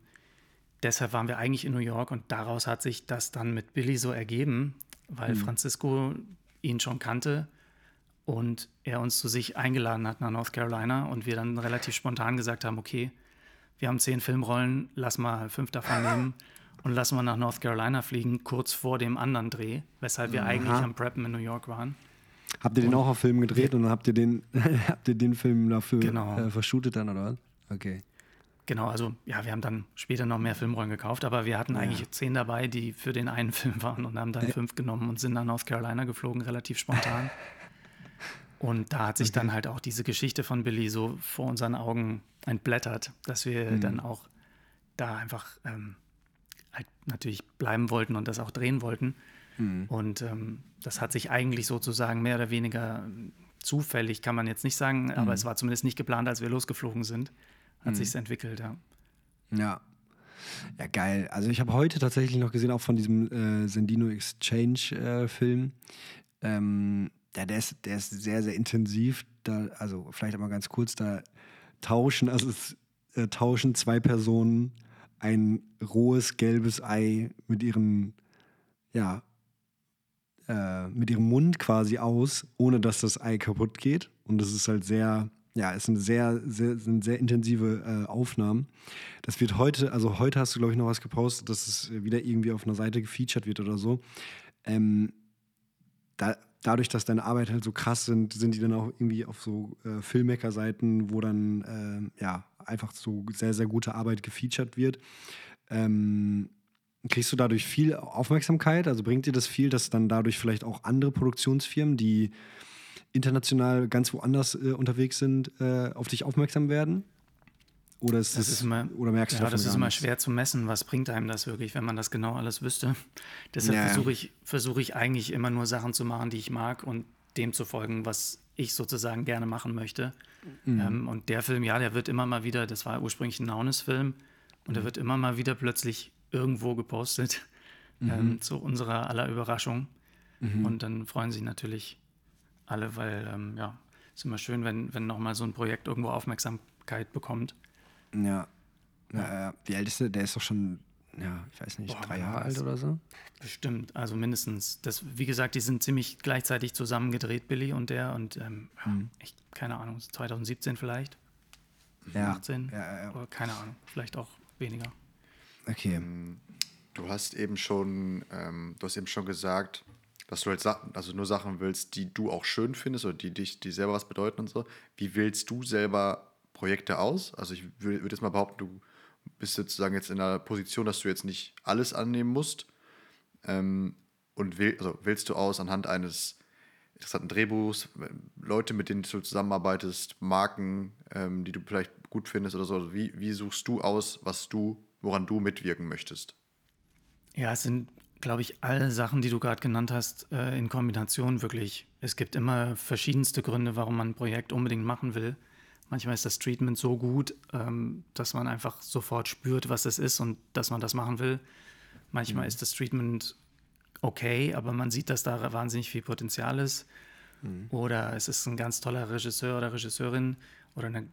deshalb waren wir eigentlich in New York und daraus hat sich das dann mit Billy so ergeben, weil Francisco ihn schon kannte und er uns zu sich eingeladen hat nach North Carolina und wir dann relativ spontan gesagt haben, okay, wir haben zehn Filmrollen, lass mal fünf davon *laughs* nehmen und lass mal nach North Carolina fliegen, kurz vor dem anderen Dreh, weshalb wir eigentlich am Preppen in New York waren. Habt ihr den auch auf Film gedreht und habt ihr den, *laughs* habt ihr den Film dafür Genau. äh, verschootet dann, oder was? Okay. Genau, also ja, wir haben dann später noch mehr Filmrollen gekauft, aber wir hatten eigentlich zehn dabei, die für den einen *laughs* Film waren und haben dann fünf genommen und sind nach North Carolina geflogen, relativ spontan. *laughs* Und da hat sich dann halt auch diese Geschichte von Billy so vor unseren Augen entblättert, dass wir dann auch da einfach ähm, halt natürlich bleiben wollten und das auch drehen wollten. Und ähm, das hat sich eigentlich sozusagen mehr oder weniger ähm, zufällig, kann man jetzt nicht sagen, aber es war zumindest nicht geplant, als wir losgeflogen sind. Hat sich's entwickelt, ja. Ja. Ja, geil. Also ich habe heute tatsächlich noch gesehen, auch von diesem äh, Sendino Exchange-Film. ähm, ja, der ist, der ist sehr, sehr intensiv. Da, also vielleicht einmal ganz kurz, da tauschen, also es äh, tauschen zwei Personen ein rohes gelbes Ei mit ihren, ja, äh, mit ihrem Mund quasi aus, ohne dass das Ei kaputt geht. Und das ist halt sehr, ja, es sind sehr, sehr, sind sehr intensive äh, Aufnahmen. Das wird heute, also heute hast du, glaube ich, noch was gepostet, dass es wieder irgendwie auf einer Seite gefeatured wird oder so. Ähm, da, dadurch, dass deine Arbeit halt so krass sind, sind die dann auch irgendwie auf so äh, Filmmaker-Seiten, wo dann ähm, ja einfach so sehr, sehr gute Arbeit gefeatured wird. Ähm, kriegst du dadurch viel Aufmerksamkeit? Also bringt dir das viel, dass dann dadurch vielleicht auch andere Produktionsfirmen, die international ganz woanders äh, unterwegs sind, äh, auf dich aufmerksam werden? Oder, ist Das das, ist immer, oder merkst du ja, das ist immer nichts? schwer zu messen, was bringt einem das wirklich, wenn man das genau alles wüsste. Deshalb Ja, ja. versuche ich, versuche ich eigentlich immer nur Sachen zu machen, die ich mag und dem zu folgen, was ich sozusagen gerne machen möchte. Mhm. Ähm, und der Film, ja, der wird immer mal wieder, das war ursprünglich ein Naunes-Film und Mhm. der wird immer mal wieder plötzlich irgendwo gepostet, Mhm. ähm, zu unserer aller Überraschung. Und dann freuen sich natürlich alle, weil, ähm, ja, ist immer schön, wenn, wenn nochmal so ein Projekt irgendwo Aufmerksamkeit bekommt. Ja. ja. ja. Ist der? Der ist doch schon, ja, ich weiß nicht, Boah, drei Jahre alt oder so. Bestimmt, also mindestens. Das, wie gesagt, die sind ziemlich gleichzeitig zusammengedreht, Billy und der. Und ähm, ja, ich, keine Ahnung, 2017 vielleicht, Ja. 18, Ja, ja, oder keine Ahnung, vielleicht auch weniger. Okay. Du hast eben schon, ähm, du hast eben schon gesagt, dass du halt Sachen, also nur Sachen willst, die du auch schön findest oder die dich, die selber was bedeuten und so. Wie wählst du selber Projekte aus? Also ich wür- würde jetzt mal behaupten, du bist sozusagen jetzt in einer Position, dass du jetzt nicht alles annehmen musst. Ähm, und wähl, also wählst du aus anhand eines interessanten Drehbuchs, Leute, mit denen du zusammenarbeitest, Marken, ähm, die du vielleicht gut findest oder so. Also wie, wie suchst du aus, was du, woran du mitwirken möchtest? Ja, es sind, glaube ich, alle Sachen, die du gerade genannt hast, äh, in Kombination wirklich. Es gibt immer verschiedenste Gründe, warum man ein Projekt unbedingt machen will. Manchmal ist das Treatment so gut, ähm, dass man einfach sofort spürt, was es ist und dass man das machen will. Manchmal ist das Treatment okay, aber man sieht, dass da wahnsinnig viel Potenzial ist. Oder es ist ein ganz toller Regisseur oder Regisseurin oder eine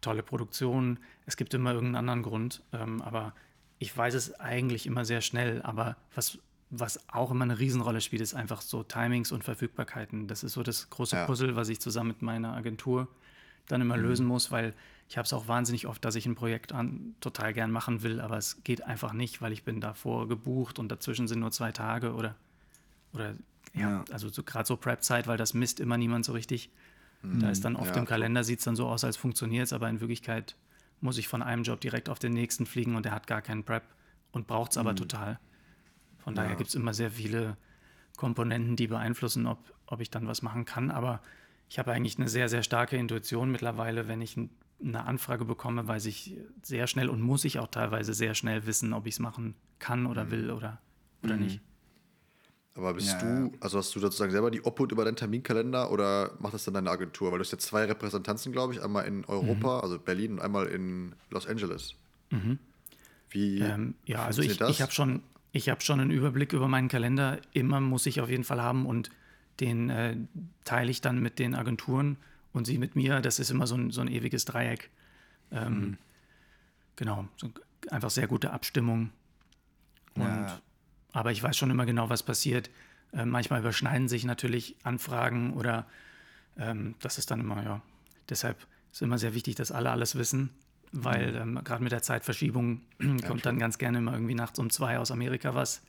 tolle Produktion. Es gibt immer irgendeinen anderen Grund. Ähm, aber ich weiß es eigentlich immer sehr schnell. Aber was, was auch immer eine Riesenrolle spielt, ist einfach so Timings und Verfügbarkeiten. Das ist so das große Ja. Puzzle, was ich zusammen mit meiner Agentur dann immer lösen muss, weil ich habe es auch wahnsinnig oft, dass ich ein Projekt an, total gern machen will, aber es geht einfach nicht, weil ich bin davor gebucht und dazwischen sind nur zwei Tage oder, oder ja, Ja. also so, gerade so Prep-Zeit, weil das misst immer niemand so richtig. Da ist dann oft ja, im Kalender, sieht es dann so aus, als funktioniert es, aber in Wirklichkeit muss ich von einem Job direkt auf den nächsten fliegen und der hat gar keinen Prep und braucht es aber total. Von daher gibt es immer sehr viele Komponenten, die beeinflussen, ob, ob ich dann was machen kann. Aber ich habe eigentlich eine sehr, sehr starke Intuition mittlerweile, wenn ich ein, eine Anfrage bekomme, weiß ich sehr schnell und muss ich auch teilweise sehr schnell wissen, ob ich es machen kann oder will oder, oder nicht. Aber bist Ja, du, also hast du sozusagen selber die Obhut über deinen Terminkalender oder macht das dann deine Agentur? Weil du hast ja zwei Repräsentanzen, glaube ich, einmal in Europa, also Berlin und einmal in Los Angeles. Wie Ähm, ja, also ich, das? ich habe schon, ich hab schon einen Überblick über meinen Kalender. Immer muss ich auf jeden Fall haben und den äh, teile ich dann mit den Agenturen und sie mit mir. Das ist immer so ein, so ein ewiges Dreieck. Ähm, Mhm. Genau, so einfach sehr gute Abstimmung. Und, Ja. Aber ich weiß schon immer genau, was passiert. Äh, manchmal überschneiden sich natürlich Anfragen oder ähm, das ist dann immer, ja. Deshalb ist immer sehr wichtig, dass alle alles wissen, weil ähm, gerade mit der Zeitverschiebung *clears throat* kommt dann ganz gerne immer irgendwie nachts um zwei aus Amerika was.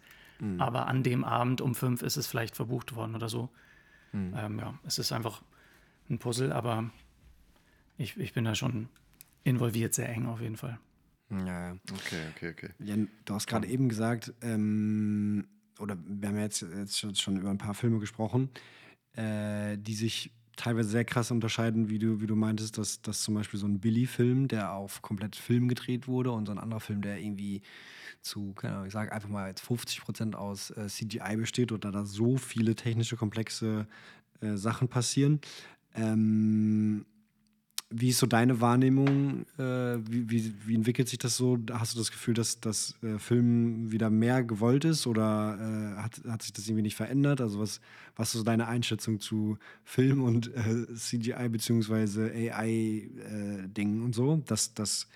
Aber an dem Abend um fünf ist es vielleicht verbucht worden oder so. Ähm, ja, es ist einfach ein Puzzle, aber ich, ich bin da schon involviert, sehr eng auf jeden Fall. Ja, ja. Okay, okay, okay. Jan, du hast gerade eben gesagt, ähm, oder wir haben ja jetzt, jetzt schon- schon über ein paar Filme gesprochen, äh, die sich teilweise sehr krass unterscheiden, wie du, wie du meintest, dass, dass zum Beispiel so ein Billy-Film, der auf komplett Film gedreht wurde und so ein anderer Film, der irgendwie zu, keine Ahnung, ich sage einfach mal jetzt 50 Prozent aus äh, CGI besteht oder da so viele technische, komplexe äh, Sachen passieren. Ähm, wie ist so deine Wahrnehmung? Äh, wie, wie, wie entwickelt sich das so? Hast du das Gefühl, dass das äh, Film wieder mehr gewollt ist oder äh, hat, hat sich das irgendwie nicht verändert? Also was, was ist so deine Einschätzung zu Film und äh, CGI beziehungsweise AI-Dingen und so? Dass das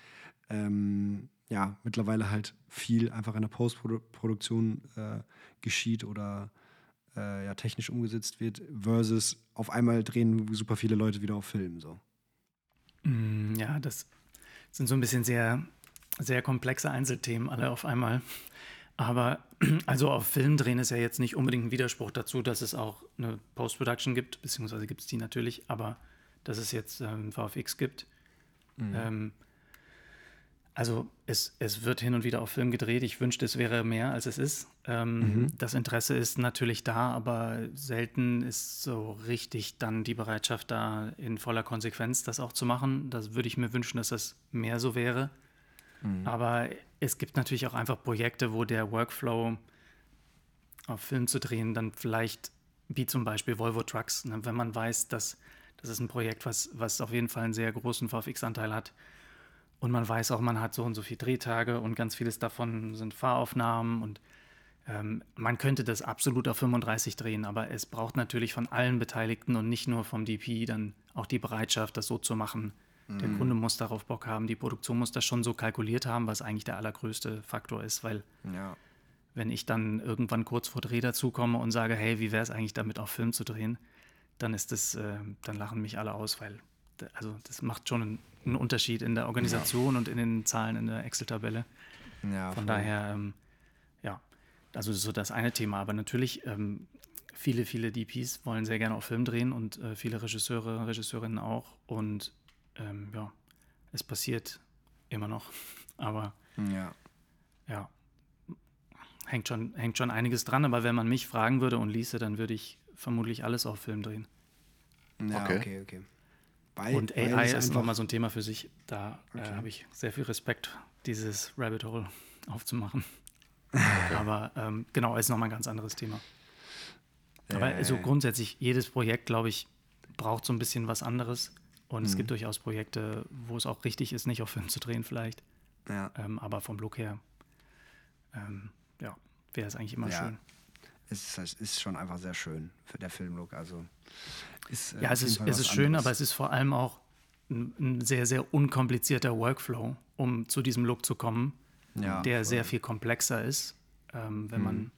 ähm, ja mittlerweile halt viel einfach in der Postproduktion äh, geschieht oder äh, ja, technisch umgesetzt wird, versus auf einmal drehen super viele Leute wieder auf Film. So. Mm, Ja, das sind so ein bisschen sehr, sehr komplexe Einzelthemen alle auf einmal. Aber *clears throat* also auf Film drehen ist ja jetzt nicht unbedingt ein Widerspruch dazu, dass es auch eine Post-Production gibt, beziehungsweise gibt es die natürlich, aber dass es jetzt ähm, VFX gibt. Ähm, Also es, es wird hin und wieder auf Film gedreht. Ich wünschte, es wäre mehr, als es ist. Ähm, mhm. Das Interesse ist natürlich da, aber selten ist so richtig dann die Bereitschaft da, in voller Konsequenz das auch zu machen. Das würde ich mir wünschen, dass das mehr so wäre. Mhm. Aber es gibt natürlich auch einfach Projekte, wo der Workflow auf Film zu drehen dann vielleicht, wie zum Beispiel Volvo Trucks, ne, wenn man weiß, dass das ist ein Projekt, was, was auf jeden Fall einen sehr großen VFX-Anteil hat, und man weiß auch, man hat so und so viele Drehtage und ganz vieles davon sind Fahraufnahmen und ähm, man könnte das absolut auf 35 drehen, aber es braucht natürlich von allen Beteiligten und nicht nur vom DP dann auch die Bereitschaft, das so zu machen. Mhm. Der Kunde muss darauf Bock haben, die Produktion muss das schon so kalkuliert haben, was eigentlich der allergrößte Faktor ist, weil ja. wenn ich dann irgendwann kurz vor Dreh dazukomme und sage, hey, wie wäre es eigentlich damit auf Film zu drehen, dann ist das, äh, dann lachen mich alle aus, weil also das macht schon einen, Unterschied in der Organisation ja. und in den Zahlen in der Excel-Tabelle. Ja, Von daher, ähm, ja, also so das eine Thema. Aber natürlich, ähm, viele, viele DPs wollen sehr gerne auf Film drehen und äh, viele Regisseure, Regisseurinnen auch. Und ähm, ja, es passiert immer noch. Aber ja, ja hängt, schon, hängt schon einiges dran. Aber wenn man mich fragen würde und ließe, dann würde ich vermutlich alles auf Film drehen. Ja, okay, okay. okay. Weil, und AI weil ist nochmal so ein Thema für sich. Da äh, okay. äh, habe ich sehr viel Respekt, dieses Rabbit Hole aufzumachen. *laughs* Okay. Aber ähm, genau, ist nochmal ein ganz anderes Thema. Aber äh, also grundsätzlich, jedes Projekt, glaube ich, braucht so ein bisschen was anderes. Und mhm. es gibt durchaus Projekte, wo es auch richtig ist, nicht auf Film zu drehen, vielleicht. Ja. Ähm, aber vom Look her, ähm, ja, wäre es eigentlich immer schön. Es ist, ist schon einfach sehr schön für der Filmlook. Also ist, äh, ja, es ist, es ist schön, aber es ist vor allem auch ein, ein, sehr, sehr unkomplizierter Workflow, um zu diesem Look zu kommen, ja, der voll. sehr viel komplexer ist, ähm, wenn, hm. man,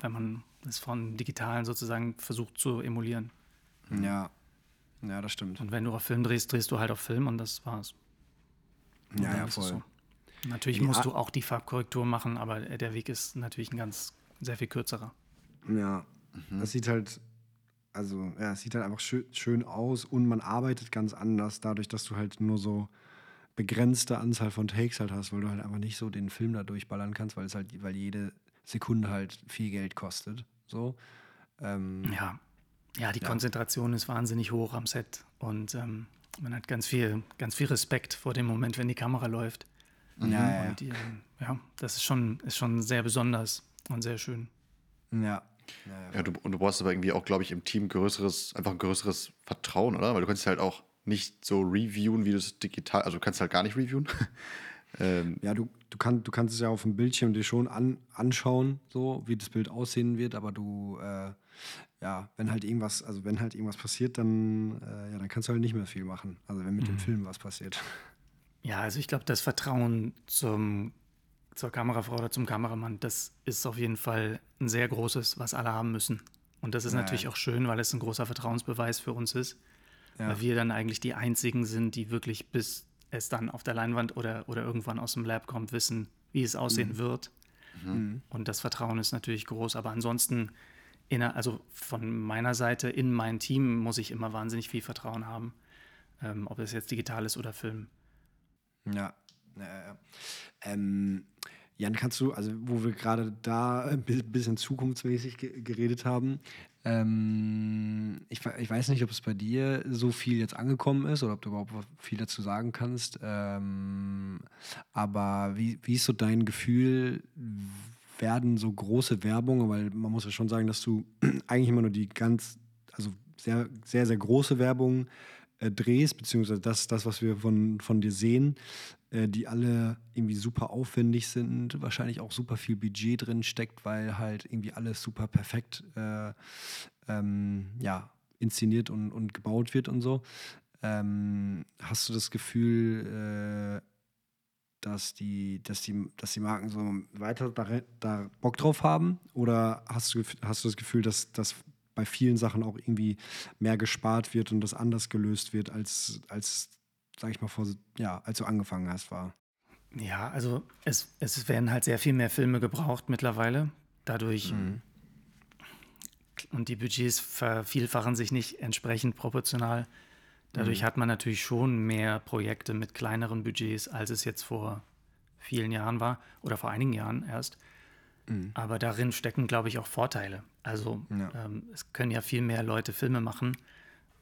wenn man es von digitalen sozusagen versucht zu emulieren. Ja, ja, das stimmt. Und wenn du auf Film drehst, drehst du halt auf Film und das war's. Und ja, ja, voll. So. Natürlich ja. musst du auch die Farbkorrektur machen, aber der Weg ist natürlich ein ganz sehr viel kürzerer. Ja, mhm. das sieht halt also ja, es sieht halt einfach schön, schön aus und man arbeitet ganz anders, dadurch, dass du halt nur so begrenzte Anzahl von Takes halt hast, weil du halt einfach nicht so den Film da durchballern kannst, weil es halt, weil jede Sekunde halt viel Geld kostet. So. Ähm, ja. Ja, die ja. Konzentration ist wahnsinnig hoch am Set und ähm, man hat ganz viel, ganz viel Respekt vor dem Moment, wenn die Kamera läuft. Ja, ja. Die, ja, das ist schon, ist schon sehr besonders und sehr schön. Ja, ja, du, und du brauchst aber irgendwie auch, glaube ich, im Team größeres, einfach ein größeres Vertrauen, oder? Weil du kannst halt auch nicht so reviewen, wie du es digital, also du kannst halt gar nicht reviewen. *laughs* ähm, ja, du, du, kann, du kannst es ja auf dem Bildschirm dir schon an, anschauen, so wie das Bild aussehen wird, aber du, äh, ja, wenn halt irgendwas, also wenn halt irgendwas passiert, dann, äh, ja, dann kannst du halt nicht mehr viel machen. Also wenn mit mhm. dem Film was passiert. Ja, also ich glaube, das Vertrauen zum zur Kamerafrau oder zum Kameramann, das ist auf jeden Fall ein sehr großes, was alle haben müssen. Und das ist ja, natürlich auch schön, weil es ein großer Vertrauensbeweis für uns ist. Ja. Weil wir dann eigentlich die einzigen sind, die wirklich bis es dann auf der Leinwand oder, oder irgendwann aus dem Lab kommt, wissen, wie es aussehen mhm. wird. Mhm. Und das Vertrauen ist natürlich groß. Aber ansonsten, in, also von meiner Seite in mein Team muss ich immer wahnsinnig viel Vertrauen haben. Ähm, ob es jetzt digital ist oder Film. Ja, Ähm, Jan, kannst du, also wo wir gerade da ein bisschen zukunftsmäßig geredet haben, ähm, ich, ich, weiß nicht, ob es bei dir so viel jetzt angekommen ist oder ob du überhaupt viel dazu sagen kannst. Ähm, aber wie, wie ist so dein Gefühl? Werden so große Werbung, weil man muss ja schon sagen, dass du *clears throat* eigentlich immer nur die ganz, also sehr, sehr, sehr große Werbung äh, drehst, beziehungsweise das, das, was wir von, von dir sehen, die alle irgendwie super aufwendig sind, wahrscheinlich auch super viel Budget drin steckt, weil halt irgendwie alles super perfekt äh, ähm, ja, inszeniert und, und gebaut wird und so. Ähm, hast du das Gefühl, äh, dass die, dass die, dass die Marken so weiter da, da Bock drauf haben? Oder hast du, hast du das Gefühl, dass, dass bei vielen Sachen auch irgendwie mehr gespart wird und das anders gelöst wird, als, als sag ich mal, vor, ja, als du angefangen hast, war? Ja, also es, es werden halt sehr viel mehr Filme gebraucht mittlerweile. Dadurch. Mhm. Und die Budgets vervielfachen sich nicht entsprechend proportional. Dadurch mhm. hat man natürlich schon mehr Projekte mit kleineren Budgets, als es jetzt vor vielen Jahren war oder vor einigen Jahren erst. Mhm. Aber darin stecken, glaube ich, auch Vorteile. Also ja. ähm, es können ja viel mehr Leute Filme machen,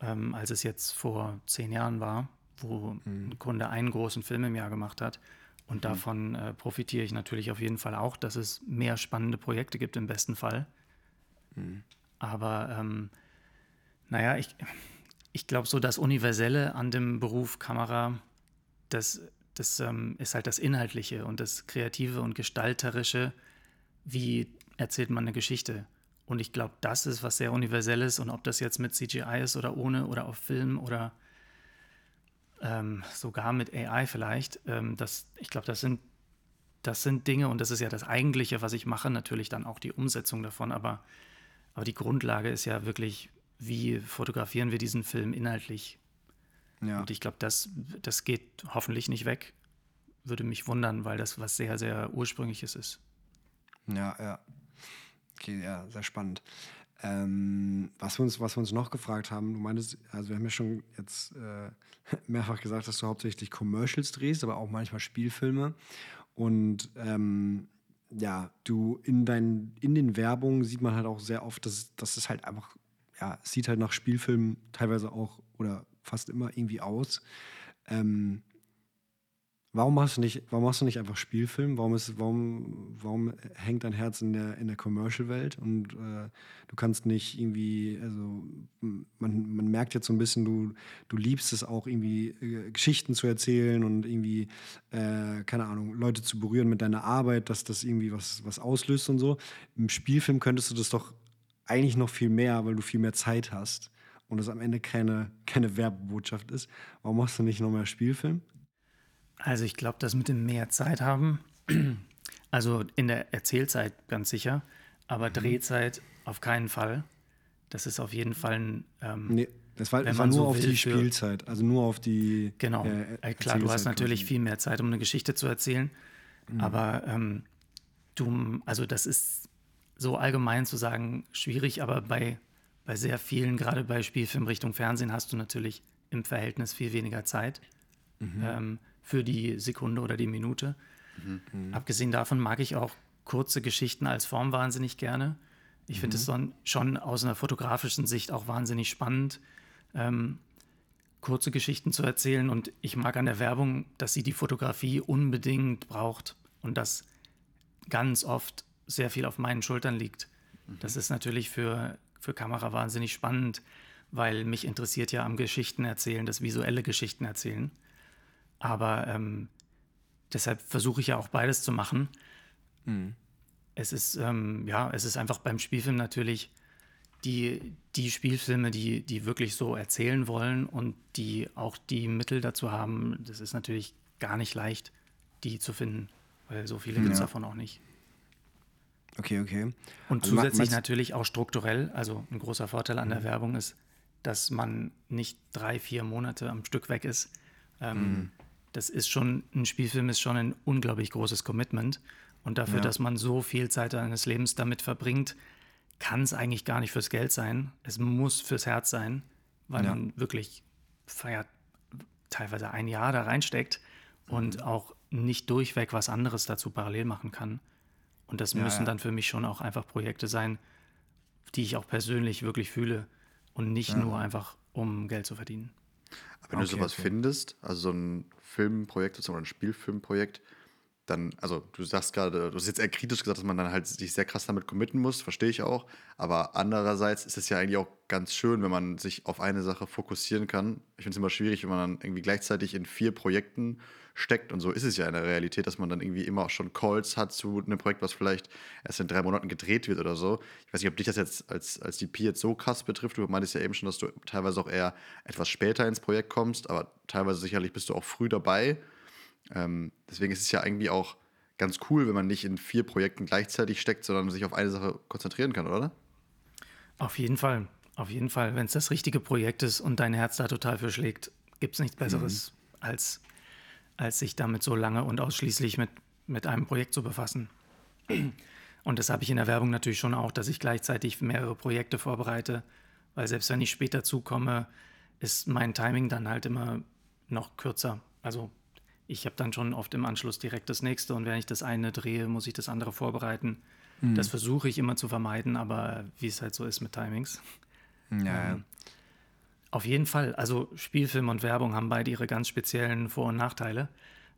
ähm, als es jetzt vor zehn Jahren war, wo mhm. ein Kunde einen großen Film im Jahr gemacht hat. Und mhm. davon äh, profitiere ich natürlich auf jeden Fall auch, dass es mehr spannende Projekte gibt im besten Fall. Mhm. Aber ähm, naja, ich, ich glaube, so das Universelle an dem Beruf Kamera, das, das ähm, ist halt das Inhaltliche und das Kreative und Gestalterische. Wie erzählt man eine Geschichte? Und ich glaube, das ist was sehr Universelles. Und ob das jetzt mit CGI ist oder ohne oder auf Film oder ähm, sogar mit AI vielleicht, ähm, das, ich glaube, das sind, das sind Dinge und das ist ja das Eigentliche, was ich mache, natürlich dann auch die Umsetzung davon. Aber, aber die Grundlage ist ja wirklich wie fotografieren wir diesen Film inhaltlich. Ja. Und ich glaube, das, das geht hoffentlich nicht weg. Würde mich wundern, weil das was sehr, sehr Ursprüngliches ist. Ja, ja. Okay, ja, sehr spannend. Ähm, was, wir uns, was wir uns noch gefragt haben, du meintest, also wir haben ja schon jetzt äh, *laughs* mehrfach gesagt, dass du hauptsächlich Commercials drehst, aber auch manchmal Spielfilme. Und ähm, ja, du in, dein, in den Werbungen sieht man halt auch sehr oft, dass, dass es halt einfach ja, es sieht halt nach Spielfilm teilweise auch oder fast immer irgendwie aus. Ähm, warum machst du nicht, warum machst du nicht einfach Spielfilm? Warum ist, warum, warum hängt dein Herz in der, in der Commercial-Welt und äh, du kannst nicht irgendwie, also man, man merkt jetzt so ein bisschen, du, du liebst es auch irgendwie äh, Geschichten zu erzählen und irgendwie, äh, keine Ahnung, Leute zu berühren mit deiner Arbeit, dass das irgendwie was, was auslöst und so. Im Spielfilm könntest du das doch eigentlich noch viel mehr, weil du viel mehr Zeit hast und es am Ende keine, keine Werbebotschaft ist. Warum machst du nicht noch mehr Spielfilm? Also ich glaube, das mit dem mehr Zeit haben, *clears throat* also in der Erzählzeit ganz sicher, aber mhm. Drehzeit auf keinen Fall. Das ist auf jeden Fall ein. Ähm, nee, das war, das war nur so auf die Spielzeit, also nur auf die. Genau. Äh, äh Klar, du hast natürlich viel mehr Zeit, um eine Geschichte zu erzählen, mhm. aber ähm, du, also das ist so allgemein zu sagen schwierig, aber bei, bei sehr vielen, gerade bei Spielfilm Richtung Fernsehen, hast du natürlich im Verhältnis viel weniger Zeit mhm. ähm, für die Sekunde oder die Minute. Mhm. Abgesehen davon mag ich auch kurze Geschichten als Form wahnsinnig gerne. Ich finde es mhm. schon aus einer fotografischen Sicht auch wahnsinnig spannend, ähm, kurze Geschichten zu erzählen. Und ich mag an der Werbung, dass sie die Fotografie unbedingt braucht und dass ganz oft sehr viel auf meinen Schultern liegt. Mhm. Das ist natürlich für, für Kamera wahnsinnig spannend, weil mich interessiert ja am Geschichten erzählen, das visuelle Geschichten erzählen. Aber ähm, deshalb versuche ich ja auch beides zu machen. Mhm. Es ist, ähm, ja, es ist einfach beim Spielfilm natürlich die, die Spielfilme, die, die wirklich so erzählen wollen und die auch die Mittel dazu haben, das ist natürlich gar nicht leicht, die zu finden, weil so viele ja. gibt es davon auch nicht. Okay, okay. Und also zusätzlich natürlich auch strukturell, also ein großer Vorteil an der mhm. Werbung ist, dass man nicht drei, vier Monate am Stück weg ist. Ähm, mhm. Das ist schon, ein Spielfilm ist schon ein unglaublich großes Commitment. Und dafür, ja. dass man so viel Zeit seines Lebens damit verbringt, kann es eigentlich gar nicht fürs Geld sein. Es muss fürs Herz sein, weil ja. man wirklich feiert, teilweise ein Jahr da reinsteckt und mhm. auch nicht durchweg was anderes dazu parallel machen kann. Und das ja, müssen dann für mich schon auch einfach Projekte sein, die ich auch persönlich wirklich fühle und nicht nur einfach, um Geld zu verdienen. Aber wenn okay, du sowas okay. findest, also so ein Filmprojekt oder ein Spielfilmprojekt, dann, also du sagst gerade, du hast jetzt eher kritisch gesagt, dass man dann halt sich sehr krass damit committen muss, verstehe ich auch. Aber andererseits ist es ja eigentlich auch ganz schön, wenn man sich auf eine Sache fokussieren kann. Ich finde es immer schwierig, wenn man dann irgendwie gleichzeitig in vier Projekten steckt. Und so ist es ja in der Realität, dass man dann irgendwie immer auch schon Calls hat zu einem Projekt, was vielleicht erst in drei Monaten gedreht wird oder so. Ich weiß nicht, ob dich das jetzt als, als DP jetzt so krass betrifft. Du meintest ja eben schon, dass du teilweise auch eher etwas später ins Projekt kommst, aber teilweise sicherlich bist du auch früh dabei. Ähm, deswegen ist es ja irgendwie auch ganz cool, wenn man nicht in vier Projekten gleichzeitig steckt, sondern sich auf eine Sache konzentrieren kann, oder? Auf jeden Fall. Auf jeden Fall. Wenn es das richtige Projekt ist und dein Herz da total für schlägt, gibt es nichts Besseres, mhm. als als sich damit so lange und ausschließlich mit, mit einem Projekt zu befassen. Und das habe ich in der Werbung natürlich schon auch, dass ich gleichzeitig mehrere Projekte vorbereite, weil selbst wenn ich später zukomme, ist mein Timing dann halt immer noch kürzer. Also ich habe dann schon oft im Anschluss direkt das nächste und wenn ich das eine drehe, muss ich das andere vorbereiten. Mhm. Das versuche ich immer zu vermeiden, aber wie es halt so ist mit Timings. Ja, ähm, auf jeden Fall. Also Spielfilm und Werbung haben beide ihre ganz speziellen Vor- und Nachteile.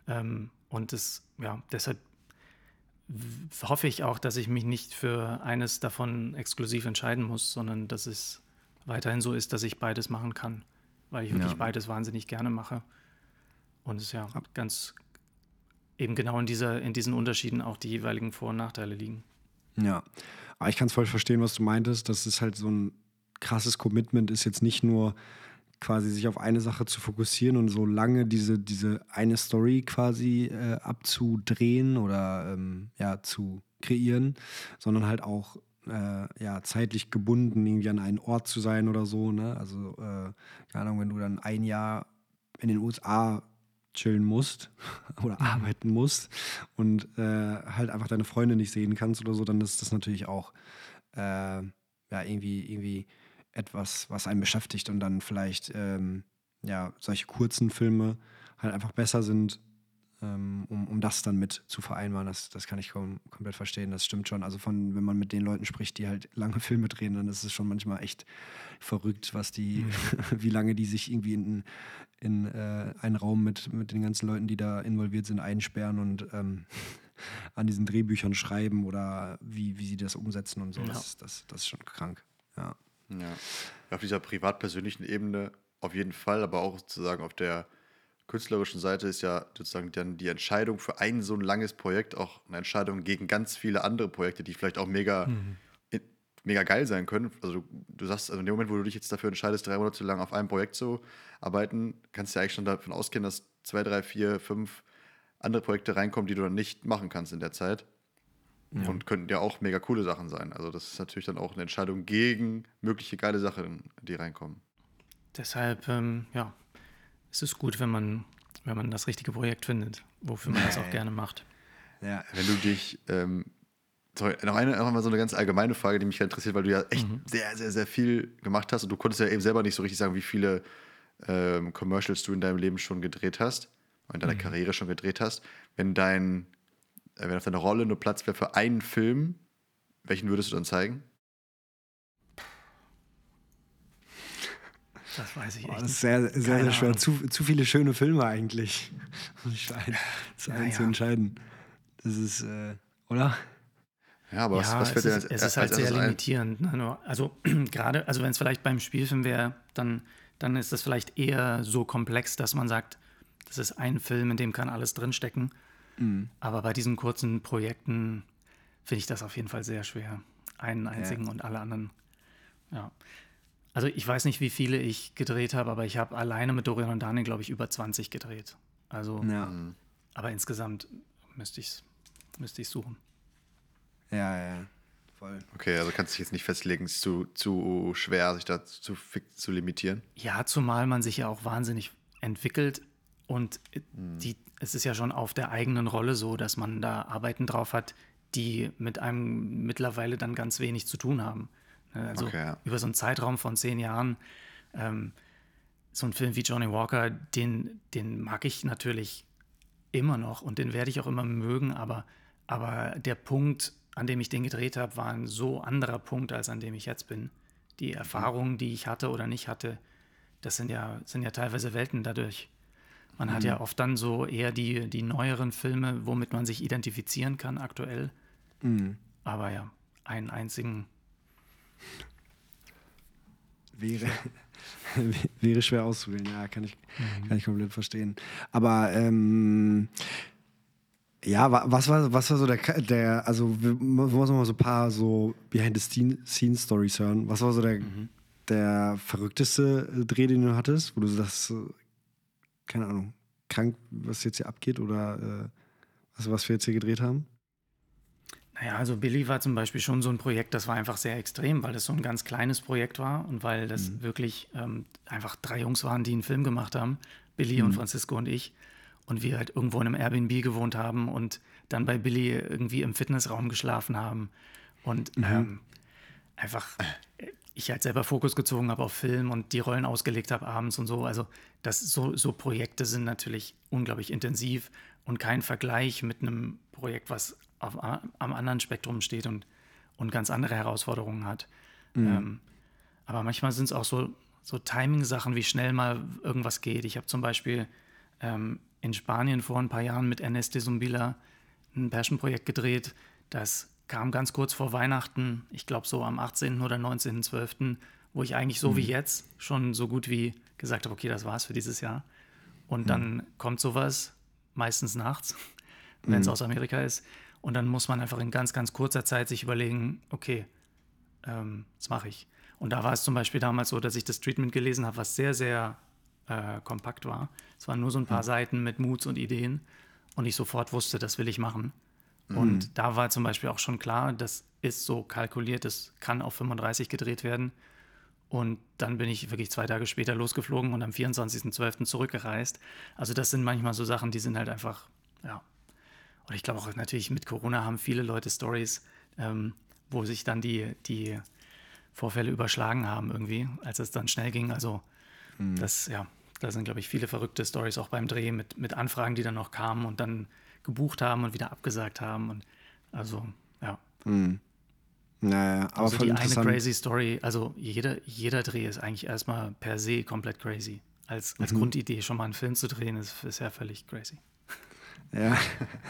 Ähm, und das, ja, deshalb hoffe ich auch, dass ich mich nicht für eines davon exklusiv entscheiden muss, sondern dass es weiterhin so ist, dass ich beides machen kann, weil ich wirklich ja. beides wahnsinnig gerne mache. Und es ja ganz eben genau in, dieser, in diesen Unterschieden auch die jeweiligen Vor- und Nachteile liegen. Ja, aber ich kann es voll verstehen, was du meintest. Das ist halt so ein krasses Commitment, ist jetzt nicht nur quasi sich auf eine Sache zu fokussieren und so lange diese, diese eine Story quasi äh, abzudrehen oder ähm, ja, zu kreieren, sondern halt auch äh, ja, zeitlich gebunden, irgendwie an einen Ort zu sein oder so. Ne? Also, äh, keine Ahnung, wenn du dann ein Jahr in den USA chillen musst *laughs* oder arbeiten musst und äh, halt einfach deine Freunde nicht sehen kannst oder so, dann ist das natürlich auch äh, ja, irgendwie, irgendwie etwas, was einen beschäftigt und dann vielleicht ähm, ja, solche kurzen Filme halt einfach besser sind, ähm, um, um das dann mit zu vereinbaren. Das, das kann ich kom komplett verstehen. Das stimmt schon. Also von, wenn man mit den Leuten spricht, die halt lange *laughs* Filme drehen, dann ist es schon manchmal echt verrückt, was die, mhm. *laughs* wie lange die sich irgendwie in, in äh, einen Raum mit, mit den ganzen Leuten, die da involviert sind, einsperren und ähm, *laughs* an diesen Drehbüchern schreiben oder wie, wie sie das umsetzen und so. Ja. Das, das, das ist schon krank. Ja. Ja. Auf dieser privat-persönlichen Ebene auf jeden Fall, aber auch sozusagen auf der künstlerischen Seite ist ja sozusagen dann die Entscheidung für ein so ein langes Projekt auch eine Entscheidung gegen ganz viele andere Projekte, die vielleicht auch mega, mhm. mega geil sein können. Also du, du sagst, also in dem Moment, wo du dich jetzt dafür entscheidest, drei Monate lang auf einem Projekt zu arbeiten, kannst du ja eigentlich schon davon ausgehen, dass zwei, drei, vier, fünf andere Projekte reinkommen, die du dann nicht machen kannst in der Zeit. Ja. Und könnten ja auch mega coole Sachen sein. Also das ist natürlich dann auch eine Entscheidung gegen mögliche geile Sachen, die reinkommen. Deshalb, ähm, ja, es ist gut, wenn man, wenn man das richtige Projekt findet, wofür man das auch gerne macht. Ja, wenn du dich, ähm, sorry, noch eine, noch mal so eine ganz allgemeine Frage, die mich interessiert, weil du ja echt mhm. sehr, sehr, sehr viel gemacht hast und du konntest ja eben selber nicht so richtig sagen, wie viele ähm, Commercials du in deinem Leben schon gedreht hast, in deiner mhm. Karriere schon gedreht hast. Wenn dein wenn auf deiner Rolle nur Platz wäre für einen Film, welchen würdest du dann zeigen? Das weiß ich oh, Das ist sehr, sehr, sehr schwer. Zu, zu viele schöne Filme eigentlich. *laughs* Das ja, zu entscheiden. Das ist, äh, oder? Ja, aber ja, was, was wird denn als, Es ist halt sehr limitierend. Ne? Also *clears throat* gerade, also wenn es vielleicht beim Spielfilm wäre, dann, dann ist das vielleicht eher so komplex, dass man sagt, das ist ein Film, in dem kann alles drinstecken. Mhm. Aber bei diesen kurzen Projekten finde ich das auf jeden Fall sehr schwer. Einen einzigen ja. und alle anderen. Ja. Also ich weiß nicht, wie viele ich gedreht habe, aber ich habe alleine mit Dorian und Daniel, glaube ich, über 20 gedreht. Also, ja. aber insgesamt müsste ich es müsste suchen. Ja, ja, voll. Okay, also kannst du dich jetzt nicht festlegen, es ist zu, zu schwer, sich da zu, zu limitieren? Ja, zumal man sich ja auch wahnsinnig entwickelt und die, es ist ja schon auf der eigenen Rolle so, dass man da Arbeiten drauf hat, die mit einem mittlerweile dann ganz wenig zu tun haben. Ne, also okay, ja. über so einen Zeitraum von zehn Jahren, ähm, so ein Film wie Johnny Walker, den, den mag ich natürlich immer noch und den werde ich auch immer mögen, aber, aber der Punkt, an dem ich den gedreht habe, war ein so anderer Punkt, als an dem ich jetzt bin. Die mhm. Erfahrungen, die ich hatte oder nicht hatte, das sind ja, sind ja teilweise Welten dadurch. Man mhm. hat ja oft dann so eher die, die neueren Filme, womit man sich identifizieren kann aktuell. Mhm. Aber ja, einen einzigen. Wäre, *laughs* wäre schwer auszuwählen, ja, kann ich, mhm. kann ich komplett verstehen. Aber ähm, ja, was war, was war so der, der also wir müssen mal so ein paar so Behind-the-Scenes-Stories hören. Was war so der, mhm. der verrückteste Dreh, den du hattest, wo du das keine Ahnung, krank, was jetzt hier abgeht oder äh, was, was wir jetzt hier gedreht haben? Naja, also Billy war zum Beispiel schon so ein Projekt, das war einfach sehr extrem, weil das so ein ganz kleines Projekt war und weil das mhm. wirklich ähm, einfach drei Jungs waren, die einen Film gemacht haben, Billy mhm. und Francisco und ich. Und wir halt irgendwo in einem Airbnb gewohnt haben und dann bei Billy irgendwie im Fitnessraum geschlafen haben. Und mhm. ähm, einfach ich halt selber Fokus gezogen habe auf Film und die Rollen ausgelegt habe abends und so. Also das so, so Projekte sind natürlich unglaublich intensiv und kein Vergleich mit einem Projekt, was auf, am anderen Spektrum steht und, und ganz andere Herausforderungen hat. Mhm. Ähm, aber manchmal sind es auch so, so Timing-Sachen, wie schnell mal irgendwas geht. Ich habe zum Beispiel ähm, in Spanien vor ein paar Jahren mit Ernest de Zumbila ein Passion-Projekt gedreht. Das kam ganz kurz vor Weihnachten, ich glaube so am 18. oder 19.12., wo ich eigentlich so mhm. wie jetzt schon so gut wie gesagt habe, okay, das war's für dieses Jahr. Und mhm. dann kommt sowas, meistens nachts, *laughs* wenn es mhm. aus Amerika ist. Und dann muss man einfach in ganz, ganz kurzer Zeit sich überlegen, okay, ähm, das mache ich. Und da war es zum Beispiel damals so, dass ich das Treatment gelesen habe, was sehr, sehr äh, kompakt war. Es waren nur so ein paar mhm. Seiten mit Moods und Ideen. Und ich sofort wusste, das will ich machen. Mhm. Und da war zum Beispiel auch schon klar, das ist so kalkuliert, das kann auf 35 gedreht werden. Und dann bin ich wirklich zwei Tage später losgeflogen und am 24.12. zurückgereist. Also das sind manchmal so Sachen, die sind halt einfach, ja. Und ich glaube auch natürlich mit Corona haben viele Leute Stories, ähm, wo sich dann die, die Vorfälle überschlagen haben irgendwie, als es dann schnell ging. Also mhm. das, ja, da sind, glaube ich, viele verrückte Stories auch beim Dreh mit, mit Anfragen, die dann noch kamen und dann gebucht haben und wieder abgesagt haben. Und also, ja. Mhm. Naja, aber also die eine crazy Story, also jeder, jeder Dreh ist eigentlich erstmal per se komplett crazy. Als, als mhm. Grundidee schon mal einen Film zu drehen, ist, ist ja völlig crazy. Ja.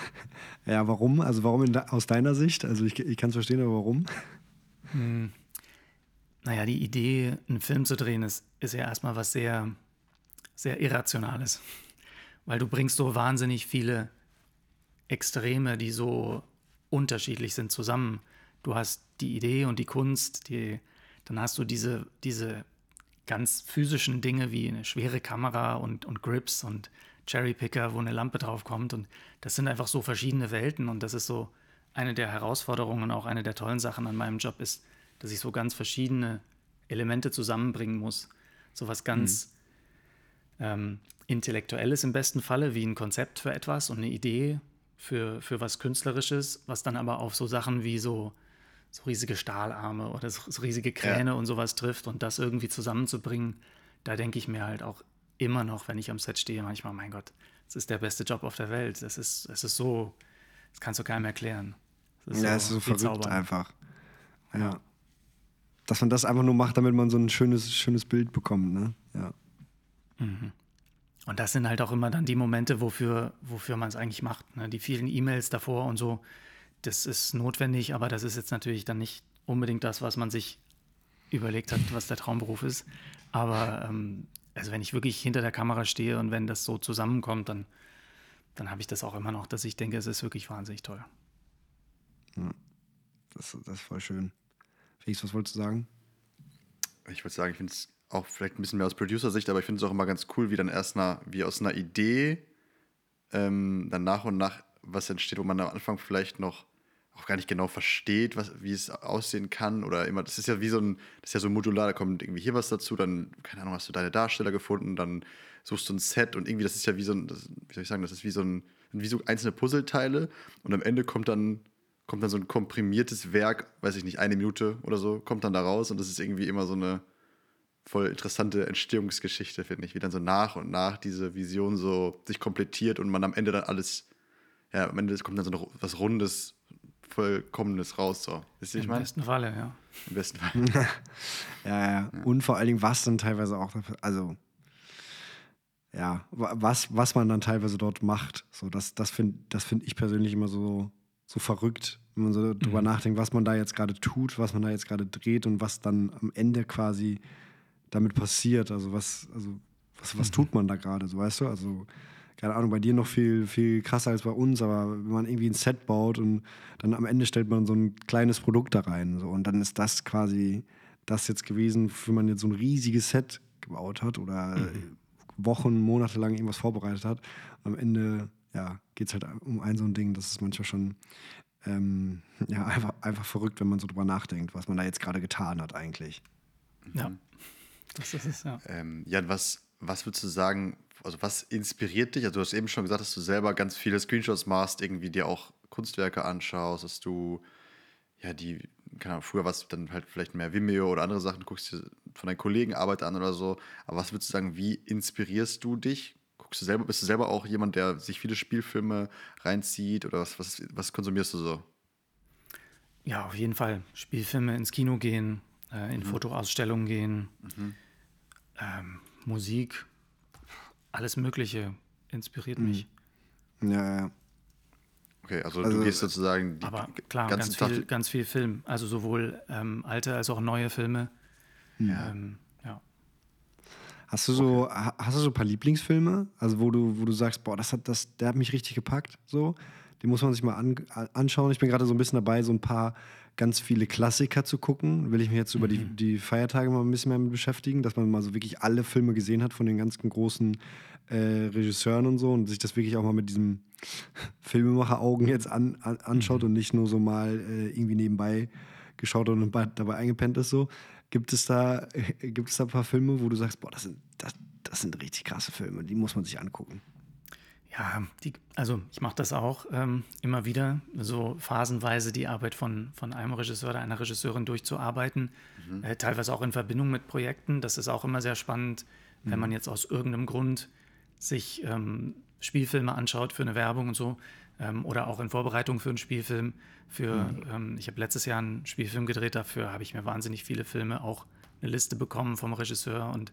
*laughs* ja, warum? Also warum de aus deiner Sicht? Also ich, ich kann es verstehen, aber warum? Hm. Naja, die Idee, einen Film zu drehen, ist, ist ja erstmal was sehr, sehr Irrationales. Weil du bringst so wahnsinnig viele Extreme, die so unterschiedlich sind, zusammen. Du hast die Idee und die Kunst, die, dann hast du diese, diese ganz physischen Dinge wie eine schwere Kamera und, und Grips und Cherrypicker, wo eine Lampe drauf kommt. Und das sind einfach so verschiedene Welten. Und das ist so eine der Herausforderungen und auch eine der tollen Sachen an meinem Job ist, dass ich so ganz verschiedene Elemente zusammenbringen muss. So was ganz mhm. ähm, Intellektuelles im besten Falle, wie ein Konzept für etwas und eine Idee für, für was Künstlerisches, was dann aber auf so Sachen wie so, so riesige Stahlarme oder so riesige Kräne ja. und sowas trifft und das irgendwie zusammenzubringen, da denke ich mir halt auch immer noch, wenn ich am Set stehe, manchmal, mein Gott, das ist der beste Job auf der Welt. Das ist, es ist so, das kannst du keinem erklären. ja, so es ist so verrückt einfach. Ja. Dass man das einfach nur macht, damit man so ein schönes, schönes Bild bekommt, ne? Ja. Mhm. Und das sind halt auch immer dann die Momente, wofür, wofür man es eigentlich macht. Ne? Die vielen E-Mails davor und so, das ist notwendig, aber das ist jetzt natürlich dann nicht unbedingt das, was man sich überlegt hat, was der Traumberuf ist. Aber ähm, also wenn ich wirklich hinter der Kamera stehe und wenn das so zusammenkommt, dann, dann habe ich das auch immer noch, dass ich denke, es ist wirklich wahnsinnig toll. Ja, das, das ist voll schön. Felix, was wolltest du sagen? Ich würde sagen, ich finde es auch vielleicht ein bisschen mehr aus Producer-Sicht, aber ich finde es auch immer ganz cool, wie dann erst nach, wie aus einer Idee ähm, dann nach und nach was entsteht, wo man am Anfang vielleicht noch auch gar nicht genau versteht, was, wie es aussehen kann oder immer, das ist ja wie so ein, das ist ja so modular, da kommt irgendwie hier was dazu, dann, keine Ahnung, hast du deine Darsteller gefunden, dann suchst du ein Set und irgendwie, das ist ja wie so ein, das, wie soll ich sagen, das ist wie so ein, wie so einzelne Puzzleteile und am Ende kommt dann, kommt dann so ein komprimiertes Werk, weiß ich nicht, eine Minute oder so, kommt dann da raus und das ist irgendwie immer so eine, voll interessante Entstehungsgeschichte, finde ich, wie dann so nach und nach diese Vision so sich komplettiert und man am Ende dann alles, ja, am Ende kommt dann so noch was Rundes, Vollkommenes raus. So. Wisst ihr, Im ich mein? besten Falle, ja. Im besten Falle. *laughs* ja, ja, ja. Und vor allen Dingen, was dann teilweise auch, also ja, was, was man dann teilweise dort macht. So, das das finde das find ich persönlich immer so, so verrückt, wenn man so mhm. drüber nachdenkt, was man da jetzt gerade tut, was man da jetzt gerade dreht und was dann am Ende quasi damit passiert. Also was, also was, was mhm. tut man da gerade, so weißt du? Also, keine Ahnung, bei dir noch viel, viel krasser als bei uns, aber wenn man irgendwie ein Set baut und dann am Ende stellt man so ein kleines Produkt da rein. So, und dann ist das quasi das jetzt gewesen, für man jetzt so ein riesiges Set gebaut hat oder mhm. Wochen, Monate lang irgendwas vorbereitet hat. Und am Ende ja, geht es halt um ein so ein Ding, das ist manchmal schon ähm, ja, einfach, einfach verrückt, wenn man so drüber nachdenkt, was man da jetzt gerade getan hat eigentlich. Ja. Das ist es, ja. Ähm, Jan, was, was würdest du sagen, also was inspiriert dich? Also du hast eben schon gesagt, dass du selber ganz viele Screenshots machst, irgendwie dir auch Kunstwerke anschaust, dass du ja die keine Ahnung, früher war es dann halt vielleicht mehr Vimeo oder andere Sachen, du guckst dir von deinen Kollegen Arbeit an oder so. Aber was würdest du sagen, wie inspirierst du dich? Guckst du selber, bist du selber auch jemand, der sich viele Spielfilme reinzieht oder was, was, was konsumierst du so? Ja, auf jeden Fall. Spielfilme ins Kino gehen, äh, in mhm. Fotoausstellungen gehen, mhm. ähm, Musik, alles Mögliche inspiriert mhm. mich. Ja, ja. Okay, also, also du gehst sozusagen die aber klar, ganz viel, ganz viel Film. Also sowohl ähm, alte als auch neue Filme. Ja. Ähm, ja. Hast du so, okay. hast du so ein paar Lieblingsfilme? Also wo du, wo du sagst, boah, das hat, das, der hat mich richtig gepackt. So, den muss man sich mal an, anschauen. Ich bin gerade so ein bisschen dabei, so ein paar ganz viele Klassiker zu gucken. Will ich mich jetzt über die, mhm. die Feiertage mal ein bisschen mehr mit beschäftigen, dass man mal so wirklich alle Filme gesehen hat von den ganzen großen äh, Regisseuren und so und sich das wirklich auch mal mit diesem *laughs* Filmemacher-Augen jetzt an, an, anschaut mhm. und nicht nur so mal äh, irgendwie nebenbei geschaut und dabei eingepennt ist so. Gibt es da, äh, *laughs* gibt es da ein paar Filme, wo du sagst, boah, das sind, das, das sind richtig krasse Filme, die muss man sich angucken? Ja, die, also ich mache das auch ähm, immer wieder, so phasenweise die Arbeit von, von einem Regisseur oder einer Regisseurin durchzuarbeiten, mhm. äh, teilweise auch in Verbindung mit Projekten. Das ist auch immer sehr spannend, mhm. wenn man jetzt aus irgendeinem Grund sich ähm, Spielfilme anschaut für eine Werbung und so ähm, oder auch in Vorbereitung für einen Spielfilm. Für, mhm. Ähm, ich habe letztes Jahr einen Spielfilm gedreht, dafür habe ich mir wahnsinnig viele Filme auch eine Liste bekommen vom Regisseur und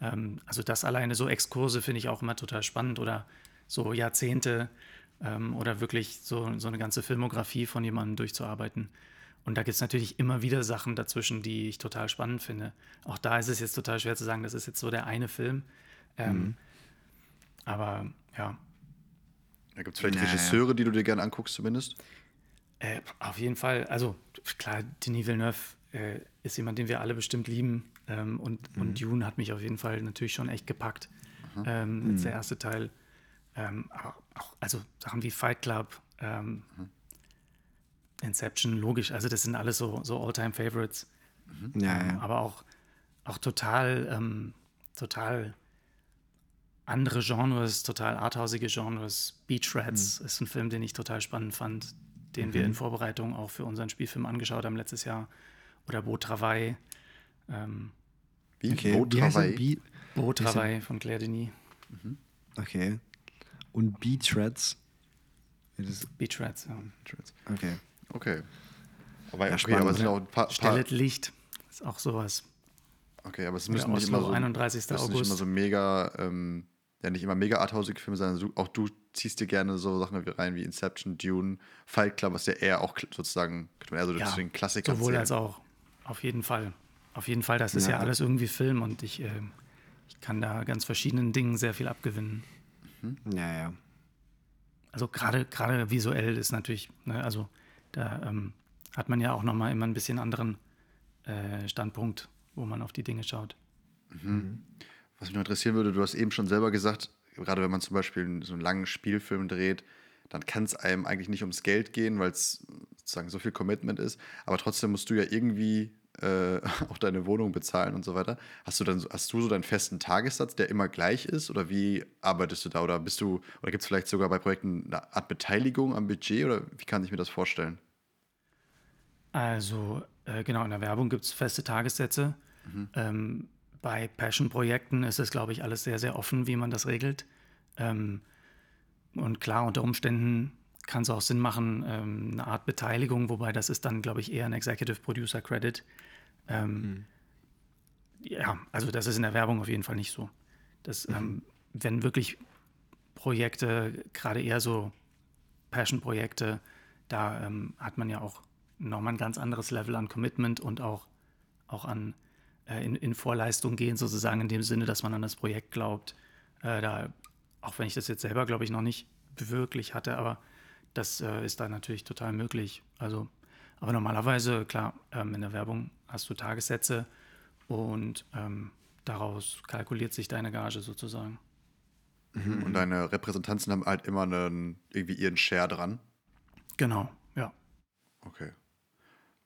ähm, also das alleine so Exkurse finde ich auch immer total spannend oder so Jahrzehnte ähm, oder wirklich so, so eine ganze Filmografie von jemandem durchzuarbeiten. Und da gibt es natürlich immer wieder Sachen dazwischen, die ich total spannend finde. Auch da ist es jetzt total schwer zu sagen, das ist jetzt so der eine Film. Ähm, mhm. Aber ja. Da gibt es vielleicht naja. Regisseure, die du dir gerne anguckst, zumindest? Äh, auf jeden Fall. Also klar, Denis Villeneuve äh, ist jemand, den wir alle bestimmt lieben. Ähm, und, mhm. und Dune hat mich auf jeden Fall natürlich schon echt gepackt. Ähm, mhm. Jetzt der erste Teil. Ähm, auch, also Sachen wie Fight Club, ähm, mhm. Inception, logisch. Also das sind alles so, so All-Time-Favorites. Mhm. Ja, ja. Aber auch, auch total, ähm, total andere Genres, total arthausige Genres. Beach Rats mhm. ist ein Film, den ich total spannend fand, den mhm. wir in Vorbereitung auch für unseren Spielfilm angeschaut haben letztes Jahr. Oder Beau Travail. Ähm, Wie? Okay. Beau Travail? Beau Travail von Claire Denis. Mhm. Okay und Beatrats. Beatrats, ja. Okay. Okay. Aber, ja, okay, aber es sind auch ein paar. Stellet Licht ist auch sowas. Okay, aber es müssen nicht immer so. 31. August. nicht immer so mega, ähm, ja, nicht immer mega arthausige Filme sein. Also auch du ziehst dir gerne so Sachen rein wie Inception, Dune, Fight Club, was ja eher auch sozusagen, könnte man eher so ja, zu den Klassikern Sowohl als auch. Auf jeden Fall. Auf jeden Fall, das ist ja, ja alles irgendwie Film und ich, äh, ich kann da ganz verschiedenen Dingen sehr viel abgewinnen. Mhm. Ja, ja. Also gerade gerade visuell ist natürlich, ne, also da ähm, hat man ja auch nochmal immer ein bisschen anderen äh, Standpunkt, wo man auf die Dinge schaut. Mhm. Was mich noch interessieren würde, du hast eben schon selber gesagt, gerade wenn man zum Beispiel so einen langen Spielfilm dreht, dann kann es einem eigentlich nicht ums Geld gehen, weil es sozusagen so viel Commitment ist. Aber trotzdem musst du ja irgendwie äh, *laughs* auch deine Wohnung bezahlen und so weiter. Hast du dann hast du so deinen festen Tagessatz, der immer gleich ist? Oder wie arbeitest du da? Oder bist du, oder gibt es vielleicht sogar bei Projekten eine Art Beteiligung am Budget oder wie kann ich mir das vorstellen? Also, äh, genau, in der Werbung gibt es feste Tagessätze. Mhm. Ähm, bei Passion-Projekten ist es, glaube ich, alles sehr, sehr offen, wie man das regelt. Ähm, und klar, unter Umständen kann es auch Sinn machen, ähm, eine Art Beteiligung, wobei das ist dann, glaube ich, eher ein Executive Producer Credit. Ähm, mhm. Ja, also das ist in der Werbung auf jeden Fall nicht so. Das, mhm. ähm, wenn wirklich Projekte, gerade eher so Passion-Projekte, da ähm, hat man ja auch nochmal ein ganz anderes Level an Commitment und auch, auch an äh, in, in, Vorleistung gehen, sozusagen in dem Sinne, dass man an das Projekt glaubt. Äh, da, auch wenn ich das jetzt selber, glaube ich, noch nicht wirklich hatte, aber das äh, ist da natürlich total möglich. Also, aber normalerweise, klar, ähm, in der Werbung hast du Tagessätze und ähm, daraus kalkuliert sich deine Gage sozusagen. Mhm. Und deine Repräsentanzen haben halt immer einen, irgendwie ihren Share dran. Genau, ja. Okay.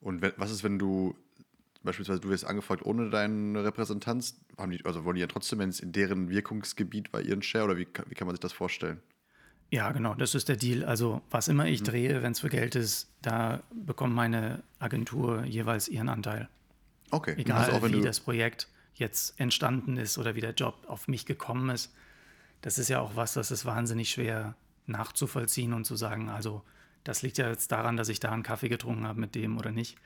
Und wenn, was ist, wenn du beispielsweise du wirst angefragt ohne deine Repräsentanz, haben die, also wollen die ja trotzdem, wenn es in deren Wirkungsgebiet war, ihren Share oder wie, wie kann man sich das vorstellen? Ja, genau, das ist der Deal. Also was immer ich drehe, wenn es für Geld ist, da bekommt meine Agentur jeweils ihren Anteil. Okay. Egal Also auch wie das Projekt jetzt entstanden ist oder wie der Job auf mich gekommen ist. Das ist ja auch was, das ist wahnsinnig schwer nachzuvollziehen und zu sagen, also das liegt ja jetzt daran, dass ich da einen Kaffee getrunken habe mit dem oder nicht.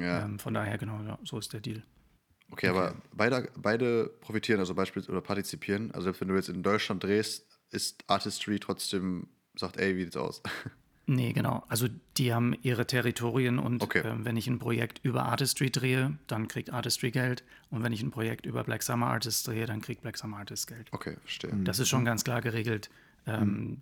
ja. Ähm, von daher, genau, ja, so ist der Deal. Okay, aber beide, beide profitieren, also beispielsweise oder partizipieren. Also selbst wenn du jetzt in Deutschland drehst, ist Artistry trotzdem, sagt, ey, wie sieht's aus? *laughs* Nee, genau. Also die haben ihre Territorien und Okay. ähm, wenn ich ein Projekt über Artistry drehe, dann kriegt Artistry Geld. Und wenn ich ein Projekt über Black Summer Artists drehe, dann kriegt Black Summer Artists Geld. Okay, verstehe. Das ist schon ganz klar geregelt. Ähm,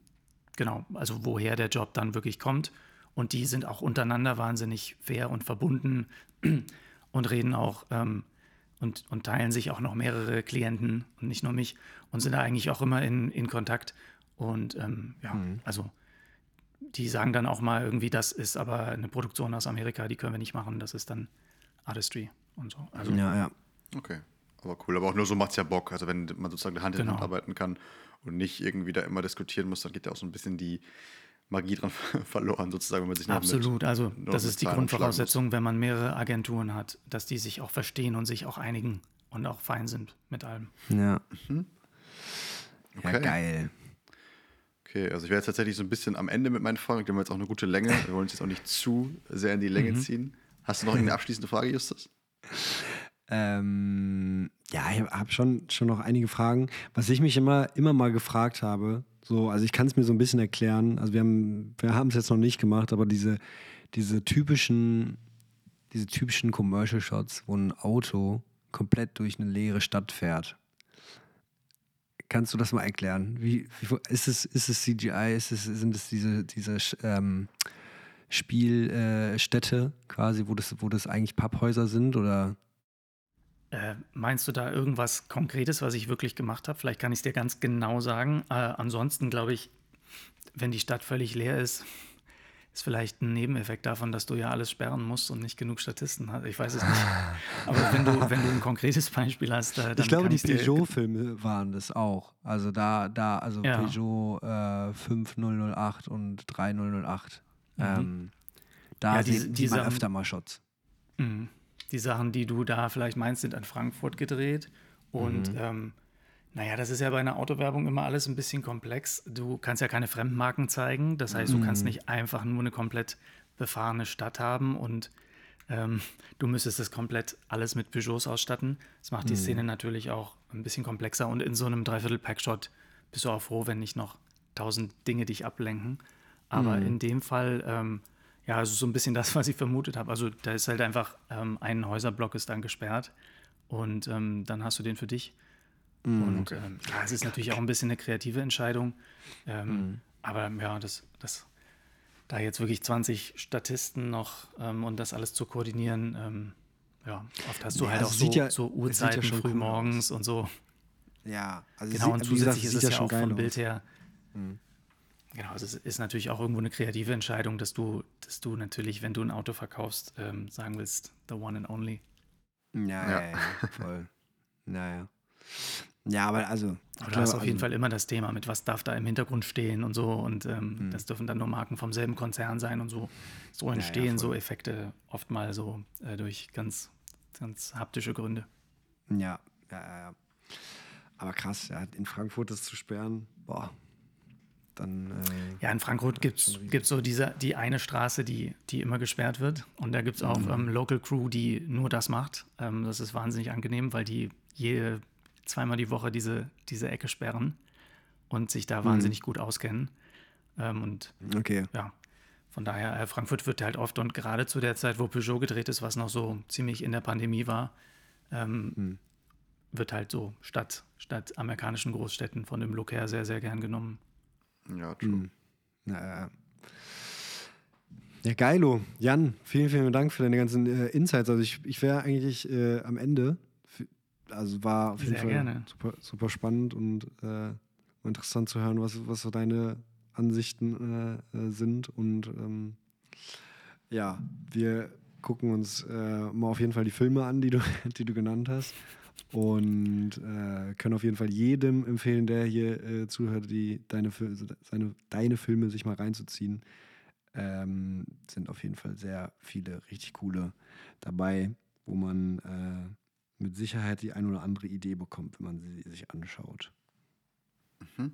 Genau, also woher der Job dann wirklich kommt. Und die sind auch untereinander wahnsinnig fair und verbunden *clears throat* und reden auch ähm, und, und teilen sich auch noch mehrere Klienten und nicht nur mich und sind da eigentlich auch immer in, in Kontakt. Und ähm, ja, also die sagen dann auch mal irgendwie, das ist aber eine Produktion aus Amerika, die können wir nicht machen, das ist dann Artistry und so. Also Ja, ja. Okay, aber cool. Aber auch nur so macht's ja Bock. Also wenn man sozusagen Hand in Hand Genau. arbeiten kann und nicht irgendwie da immer diskutieren muss, dann geht ja auch so ein bisschen die Magie dran *laughs* verloren, sozusagen, wenn man sich nicht mit- Absolut, also das ist die Grundvoraussetzung, wenn man mehrere Agenturen hat, dass die sich auch verstehen und sich auch einigen und auch fein sind mit allem. Ja. Ja, Okay. geil. Okay, also ich wäre jetzt tatsächlich so ein bisschen am Ende mit meinen Fragen. Die haben jetzt auch eine gute Länge. Wir wollen uns jetzt auch nicht zu sehr in die Mhm. Länge ziehen. Hast du noch irgendeine *laughs* abschließende Frage, Justus? Ähm, ja, ich habe schon, schon noch einige Fragen. Was ich mich immer, immer mal gefragt habe, so, also ich kann es mir so ein bisschen erklären. Also wir haben wir haben es jetzt noch nicht gemacht, aber diese, diese typischen, diese typischen Commercial Shots, wo ein Auto komplett durch eine leere Stadt fährt. Kannst du das mal erklären? Wie, wie ist es, ist es CGI? Ist es, sind es diese, diese ähm, Spielstätte äh, quasi, wo das, wo das eigentlich Papphäuser sind? Oder Äh, meinst du da irgendwas Konkretes, was ich wirklich gemacht habe? Vielleicht kann ich es dir ganz genau sagen. Äh, ansonsten glaube ich, wenn die Stadt völlig leer ist, ist vielleicht ein Nebeneffekt davon, dass du ja alles sperren musst und nicht genug Statisten hast. Ich weiß es nicht. *laughs* Aber wenn du, wenn du ein konkretes Beispiel hast, äh, dann ich glaube, die Peugeot-Filme waren das auch. Also da, da, also Ja. Peugeot äh, 5008 und 3008. Ähm, da Mhm. Ja, die- sieht, die man öfter mal Shots. Mhm. Die Sachen, die du da vielleicht meinst, sind in Frankfurt gedreht. Und ähm, naja, das ist ja bei einer Autowerbung immer alles ein bisschen komplex. Du kannst ja keine Fremdmarken zeigen. Das heißt, du kannst nicht einfach nur eine komplett befahrene Stadt haben und ähm, du müsstest das komplett alles mit Peugeots ausstatten. Das macht die Szene natürlich auch ein bisschen komplexer. Und in so einem Dreiviertel-Packshot bist du auch froh, wenn nicht noch tausend Dinge dich ablenken. Aber in dem Fall, ähm, ja, also so ein bisschen das, *laughs* was ich vermutet habe. Also da ist halt einfach ähm, ein Häuserblock ist dann gesperrt und ähm, dann hast du den für dich. und ähm, ja, es ist natürlich auch ein bisschen eine kreative Entscheidung. Ähm, Aber ja, das, das, da jetzt wirklich 20 Statisten noch ähm, und das alles zu koordinieren, ähm, ja, oft hast du Ja, halt es auch sieht so, ja- so sieht ja Uhrzeiten schon früh morgens und so. Ja, also Genau, und zusätzlich ist es ja auch vom Bild her. Genau, also es ist natürlich auch irgendwo eine kreative Entscheidung, dass du, dass du natürlich, wenn du ein Auto verkaufst, ähm, sagen willst, the one and only. Ja, ja, Ja. ja, voll. Naja. Ja, aber also. Aber du hast auf jeden also, Fall immer das Thema mit, was darf da im Hintergrund stehen und so. Und ähm, das dürfen dann nur Marken vom selben Konzern sein und so. So entstehen so voll. Effekte oft mal so äh, durch ganz, ganz haptische Gründe. Ja, ja, ja, ja. Aber krass, ja, in Frankfurt das zu sperren, boah. Dann. Äh, Ja, in Frankfurt gibt es so diese, die eine Straße, die, die immer gesperrt wird. Und da gibt es auch ähm, Local Crew, die nur das macht. Ähm, das ist wahnsinnig angenehm, weil die jede, zweimal die Woche diese, diese Ecke sperren und sich da wahnsinnig gut auskennen. Ähm, und okay. ja, von daher, äh, Frankfurt wird halt oft und gerade zu der Zeit, wo Peugeot gedreht ist, was noch so ziemlich in der Pandemie war, ähm, wird halt so statt, statt amerikanischen Großstädten von dem Look her sehr, sehr gern genommen. Ja, true. Ja, ja. Ja, geilo. Jan, vielen, vielen Dank für deine ganzen äh, Insights. Also ich, ich wäre eigentlich äh, am Ende. Also war auf jeden Sehr Fall gerne. Super, super spannend und äh, interessant zu hören, was, was so deine Ansichten äh, äh, sind. Und ähm, ja, wir gucken uns äh, mal auf jeden Fall die Filme an, die du, *laughs* die du genannt hast. Und äh, können auf jeden Fall jedem empfehlen, der hier äh, zuhört, die deine, seine, deine Filme sich mal reinzuziehen. Ähm, sind auf jeden Fall sehr viele richtig coole dabei, wo man äh, mit Sicherheit die ein oder andere Idee bekommt, wenn man sie sich anschaut. Mhm.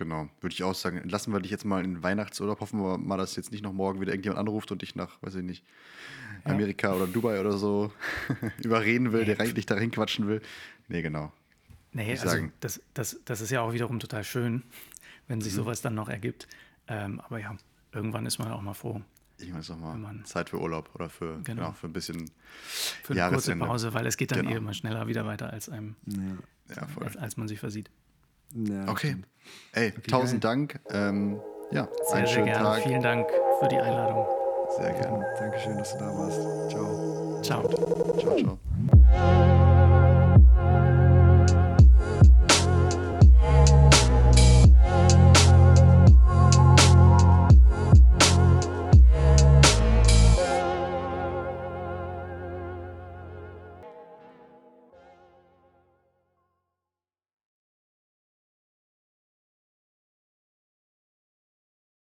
Genau, würde ich auch sagen. Lassen wir dich jetzt mal in den Weihnachtsurlaub. Hoffen wir mal, dass jetzt nicht noch morgen wieder irgendjemand anruft und dich nach, weiß ich nicht, Amerika ja. oder Dubai oder so *laughs* überreden will, nee. der eigentlich dahin quatschen will. Nee, genau. Nee, also sagen. Das, das, das ist ja auch wiederum total schön, wenn sich mhm. sowas dann noch ergibt. Ähm, aber ja, irgendwann ist man auch mal froh. Irgendwann ist auch mal Zeit für Urlaub oder für, genau. Genau, für ein bisschen Für eine kurze Pause, weil es geht dann genau. eh immer schneller wieder weiter, als, einem, ja. als, als man sich versieht. Ja, okay. Ey, okay, tausend geil. Dank. Ähm, ja, sehr, einen sehr schönen gerne. Tag. Vielen Dank für die Einladung. Sehr gerne. Dankeschön, dass du da warst. Ciao. Ciao. Ciao, ciao.